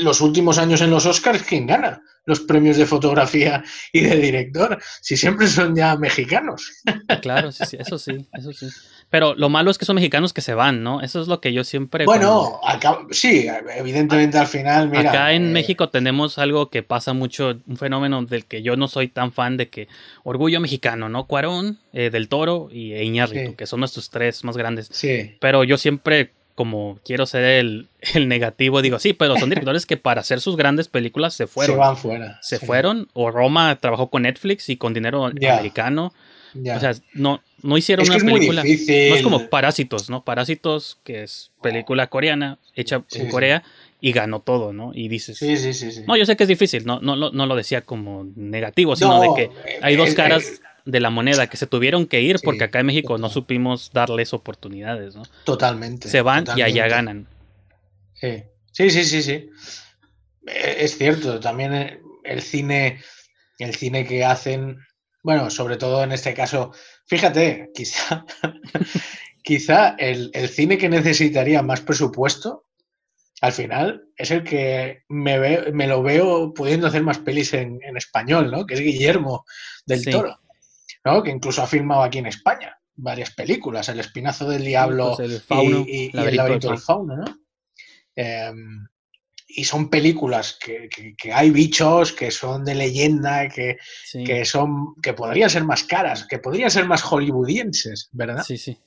Los últimos años en los Oscars, ¿quién gana? Los premios de fotografía y de director. Si siempre son ya mexicanos. Claro, sí, sí, eso sí, eso sí. Pero lo malo es que son mexicanos que se van, ¿no? Eso es lo que yo siempre... Bueno, acá- sí, evidentemente al final, mira. Acá en eh, México tenemos algo que pasa mucho, un fenómeno del que yo no soy tan fan de que orgullo mexicano, ¿no? Cuarón, eh, Del Toro y Iñárritu, Sí. que son nuestros tres más grandes. Sí, Pero yo siempre, como quiero ser el, el negativo, digo, sí, pero son directores que para hacer sus grandes películas se fueron. se van fuera. Se sí, fueron, o Roma trabajó con Netflix y con dinero americano. O sea, no, no hicieron es una es muy película. No es como Parásitos, ¿no? Parásitos, que es película coreana, hecha Sí, en sí. Corea, y ganó todo, ¿no? Y dices, Sí, sí, sí. no, yo sé que es difícil, no, no, lo- no lo decía como negativo, sino No, de que hay dos caras de la moneda que se tuvieron que ir Sí, porque acá en México no supimos darles oportunidades, ¿no? Totalmente. Se van y allá ganan. Sí, sí, sí, sí. sí. Eh, Es cierto, también eh, el cine, el cine que hacen, bueno, sobre todo en este caso, fíjate, quizá, quizá el, el cine que necesitaría más presupuesto, al final, es el que me, ve- me lo veo pudiendo hacer más pelis en, en español, ¿no? Que es Guillermo del Sí. Toro, ¿no? Que incluso ha filmado aquí en España varias películas, El Espinazo del Diablo pues el fauno, y, y- y laberinto El laberinto del fauno, ¿no? Em, y son películas que, que- que hay bichos, que son de leyenda, que, Sí, que son que podrían ser más caras, que podrían ser más hollywoodienses, ¿verdad? sí, sí.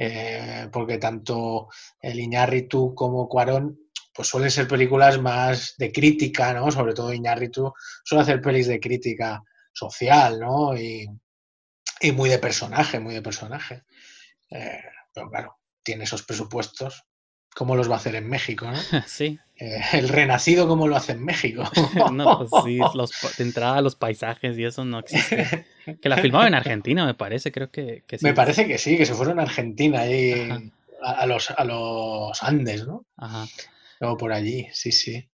Eh, porque tanto el Iñárritu como Cuarón pues suelen ser películas más de crítica, ¿no? Sobre todo Iñárritu suele hacer pelis de crítica social, ¿no? Y, y muy de personaje, muy de personaje. Eh, pero claro, tiene esos presupuestos. ¿Cómo los va a hacer en México, no? sí. Eh, el renacido, ¿cómo lo hace en México? No, pues sí, los, de entrada los paisajes y eso no existe. Que la filmaba en Argentina, me parece, creo que, que sí. Me parece que sí, que se fueron a Argentina ahí Ajá. a, a los, a los Andes, ¿no? Ajá. Luego por allí, sí, sí.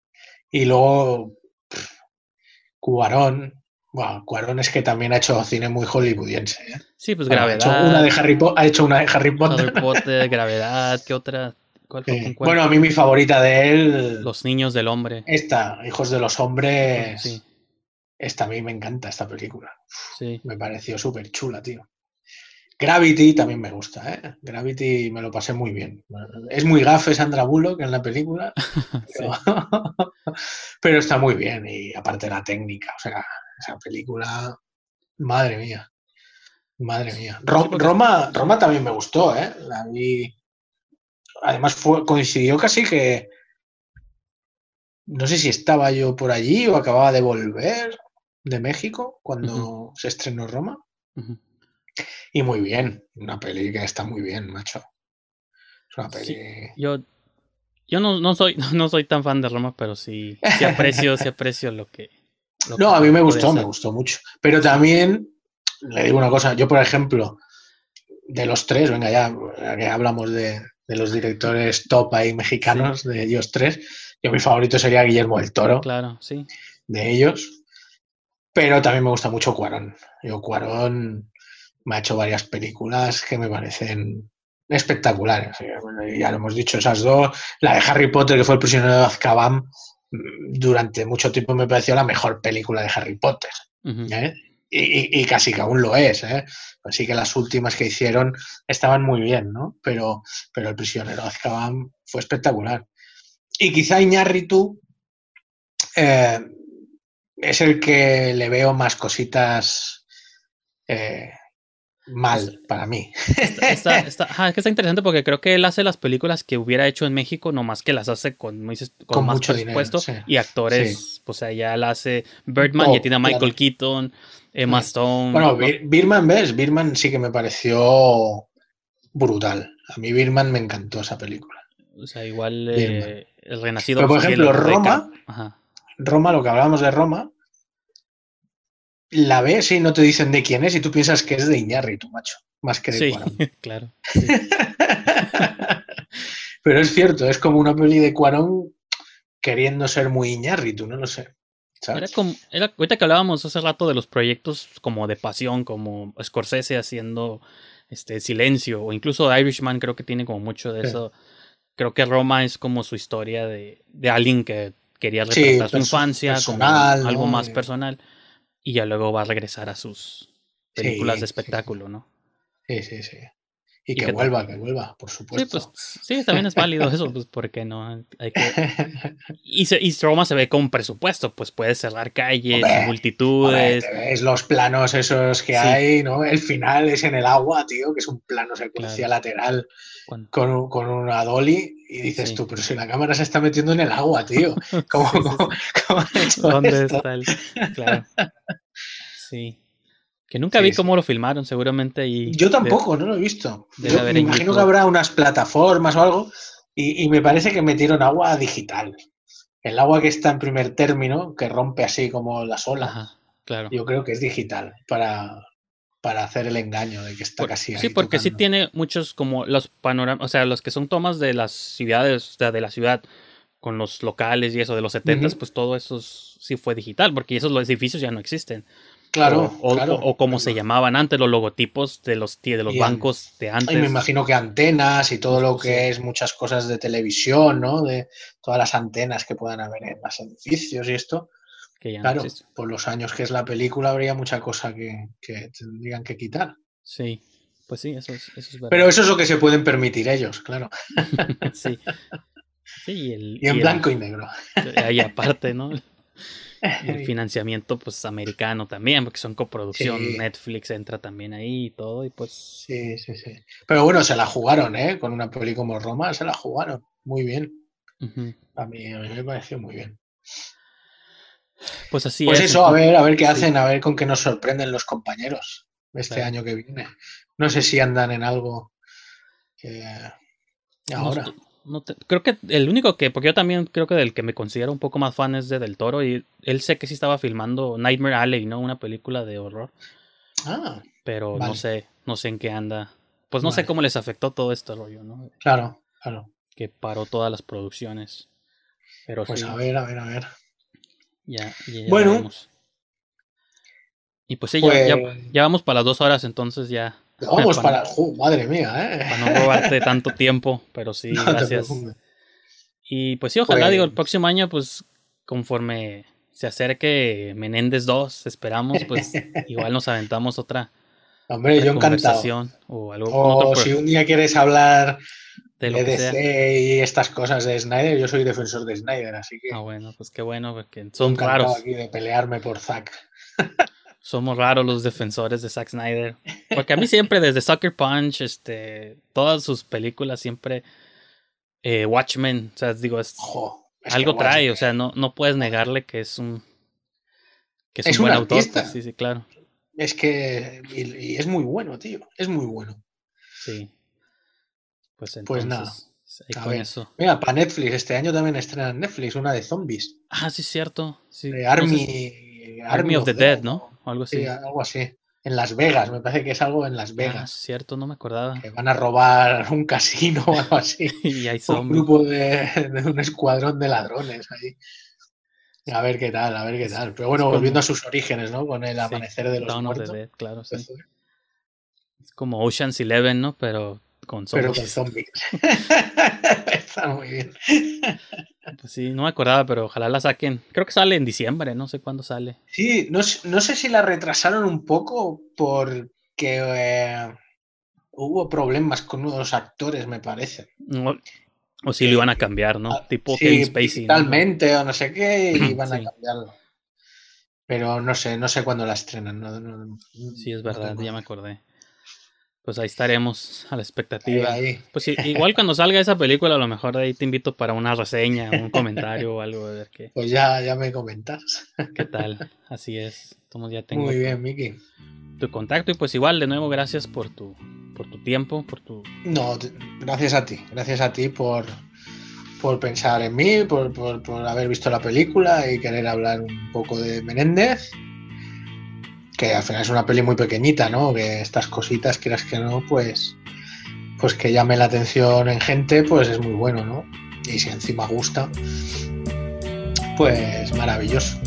Y luego pff, Cuarón. Bueno, Cuarón es que también ha hecho cine muy hollywoodiense. ¿eh? Sí, pues Bueno, ha, hecho gravedad. una de Harry Po- ha hecho una de Harry Potter. Harry Potter, gravedad, ¿qué otra? ¿Cuál fue? Sí. ¿Con cuál? Bueno, a mí mi favorita de él, Los niños del hombre. esta, Hijos de los Hombres. Sí, Esta a mí me encanta, esta película. sí. Me pareció súper chula, tío. Gravity también me gusta, ¿eh? Gravity me lo pasé muy bien. Es muy gafe Sandra Bullock en la película, pero, pero está muy bien. Y aparte la técnica, o sea, esa película, madre mía. Madre mía. Roma, Roma también me gustó, ¿eh? La vi. Además fue, coincidió casi que. No sé si estaba yo por allí o acababa de volver de México cuando se estrenó Roma. Y muy bien, una peli que está muy bien, macho. Es una peli. Sí. Yo, yo no, no soy, no soy tan fan de Roma, pero sí, sí aprecio, sí aprecio lo que. No, a mí me gustó, me gustó mucho. Pero también, le digo una cosa, yo por ejemplo, de los tres, venga ya, que hablamos de, de los directores top ahí mexicanos, de ellos tres, yo mi favorito sería Guillermo del Toro, Claro, sí. de ellos. Pero también me gusta mucho Cuarón. Yo Cuarón me ha hecho varias películas que me parecen espectaculares. Ya lo hemos dicho, esas dos. La de Harry Potter, que fue El prisionero de Azkaban, durante mucho tiempo me pareció la mejor película de Harry Potter. ¿eh? Y, y- y casi que aún lo es. ¿eh? Así que las últimas que hicieron estaban muy bien, ¿no? Pero, pero El prisionero de Azkaban fue espectacular. Y quizá Iñárritu eh, es el que le veo más cositas eh, mal para mí. Está, está, ajá, es que está interesante porque creo que él hace las películas que hubiera hecho en México, nomás que las hace con, como dices, con, Con más mucho dinero, presupuesto sí. y actores. Pues allá la hace Birdman, Oh, ya tiene a Michael claro. Keaton, Emma. Stone. Bueno, ¿no? Bir- Birman, ¿ves? Birman sí que me pareció brutal. A mí Birman me encantó esa película. O sea, igual eh, el renacido. Pero, por ejemplo, Roma-. Roma, lo que hablábamos de Roma, la ves y no te dicen de quién es y tú piensas que es de Iñárritu, macho, más que de Sí, Cuarón. claro. sí. Pero es cierto, es como una peli de Cuarón queriendo ser muy Iñárritu, no lo sé. Era como, era, ahorita que hablábamos hace rato de los proyectos como de pasión, como Scorsese haciendo este Silencio, o incluso Irishman creo que tiene como mucho de Sí. eso. Creo que Roma es como su historia de, de alguien que quería Sí, retratar su infancia, como algo ¿no? más personal, y ya luego va a regresar a sus películas Sí, de sí, espectáculo, ¿no? Sí, sí, sí. Y ¿Y que vuelva, que vuelva, por Sí, supuesto. pues sí, también es válido eso, pues ¿por qué no? Hay que... Y, se, y Roma se ve con presupuesto, pues puede cerrar calles, multitudes. Ves los planos esos que Sí. hay, ¿no? El final es en el agua, tío, que es un plano secuencia Claro. lateral con, un- con una dolly y dices Sí. tú, pero si la cámara se está metiendo en el agua, tío. ¿Cómo, Sí, sí, cómo- cómo han hecho ¿Dónde esto? está el.? Claro. Sí. Que nunca Sí, vi sí. cómo lo filmaron, seguramente. Y Yo tampoco, no lo he visto. Yo me imagino YouTube. que habrá unas plataformas o algo y, y me parece que metieron agua digital. El agua que está en primer término, que rompe así como las olas, Ajá, claro. yo creo que es digital para, para hacer el engaño de que está Por- casi ahí sí, porque sí tocando. tiene muchos como los panoramas, o sea, los que son tomas de las ciudades, o sea, de la ciudad con los locales y eso de los 70 Ujú. pues todo eso sí fue digital, porque esos los edificios ya no existen. Claro, o, claro. o como se llamaban antes, los logotipos de los, de los Y- bancos de antes. Y me imagino que antenas y todo lo que es muchas cosas de televisión, ¿no? De todas las antenas que puedan haber en los edificios y esto. que ya no Claro, por los años que es la película habría mucha cosa que, que tendrían que quitar. Sí, pues sí, eso es, eso es verdad. Pero eso es lo que se pueden permitir ellos, claro. sí. Sí, y, el, Y en blanco y negro. ahí aparte, ¿no? Y el financiamiento, pues, americano también, porque son coproducción. Sí. Netflix entra también ahí y todo, y pues. Sí, sí, sí. Pero bueno, se la jugaron, ¿eh? Con una peli como Roma, se la jugaron. Muy bien. A mí, a mí me pareció muy bien. Pues así Pues es. eso, a ver, a ver qué Sí. hacen, a ver con qué nos sorprenden los compañeros este Claro. año que viene. No sé si andan en algo eh, No ahora. estu- no te- creo que el único que, porque yo también creo que del que me considero un poco más fan es de Del Toro, y él sé que sí estaba filmando Nightmare Alley, ¿no? Una película de horror, Ah, pero no sé, no sé en qué anda. Pues no sé cómo les afectó todo este rollo, ¿no? claro, claro. Que paró todas las producciones. Pero Pues sí. a ver, a ver, a ver. Ya, ya, Bueno. Y pues sí, ya, ya, Pues- ya vamos para las dos horas, entonces ya. Vamos Para- para. Madre mía, ¿eh? Para no robarte tanto tiempo, pero sí, No gracias. Y pues sí, ojalá, Pues- digo, el próximo año, pues conforme se acerque Menéndez 2, esperamos, pues igual nos aventamos otra, Hombre, otra yo encantado. o algo O pro- si un día quieres hablar de de, lo sea. DC y estas cosas de Snyder, yo soy defensor de Snyder, así que Ah, bueno, pues qué bueno, porque son raros. aquí de pelearme por Zack. Somos raros los defensores de Zack Snyder. Porque a mí siempre, desde Sucker Punch, este, todas sus películas, siempre. eh, Watchmen, o sea, digo, es, algo trae, Watchmen- o sea, no, no puedes negarle que es un. que es, Es un buen un autor. pues, sí, sí, claro. Es que. Y, y es muy bueno, tío. Es muy bueno. Sí. Pues entonces. Pues nada, a ver. eso. Mira, para Netflix, este año también estrenan Netflix una de zombies. Ah, sí, es cierto. Sí. Sé Army, Army of the Dead, ¿no? O algo así. Sí, algo así. En Las Vegas, me parece que es algo en Las Ah, Vegas. cierto, no me acordaba. Que van a robar un casino o algo así. y hay un grupo de, de un escuadrón de ladrones ahí. A ver qué tal, a ver qué tal. Pero bueno, volviendo a sus orígenes, ¿no? Con el Sí, amanecer de los Dawn of the muertos. Dead, claro, sí. Es como Ocean's Eleven, ¿no? Pero con Pero zombies. con zombies. Está muy bien. Pues sí, no me acordaba, pero ojalá la saquen. Creo que sale en diciembre, no sé cuándo sale. Sí, no, sé- no sé si la retrasaron un poco porque eh, hubo problemas con unos actores, me parece. O, o si lo iban a cambiar, ¿no? Ah, tipo sí, Kevin Spacey. ¿no? digitalmente o no sé qué, y Sí. a cambiarlo. Pero no sé, no sé cuándo la estrenan. no- no- no- Sí, es verdad, ya me acordé. Pues ahí estaremos a la Ahí, expectativa. ahí. Pues sí, igual cuando salga esa película, a lo mejor ahí te invito para una reseña, un comentario o algo, a ver qué, Pues ya, ya me comentas. qué tal. Así es. Entonces ya tengo Muy tu- bien, Miki. tu contacto y pues igual, de nuevo, gracias por tu, por tu tiempo, por tu... No, gracias a ti. Gracias a ti por, por pensar en mí, por, por- por haber visto la película y querer hablar un poco de Menéndez. Que al final es una peli muy pequeñita, ¿no? Que estas cositas, quieras que no, pues, pues que llame la atención en gente, pues es muy bueno, ¿no? Y si encima gusta, pues maravilloso.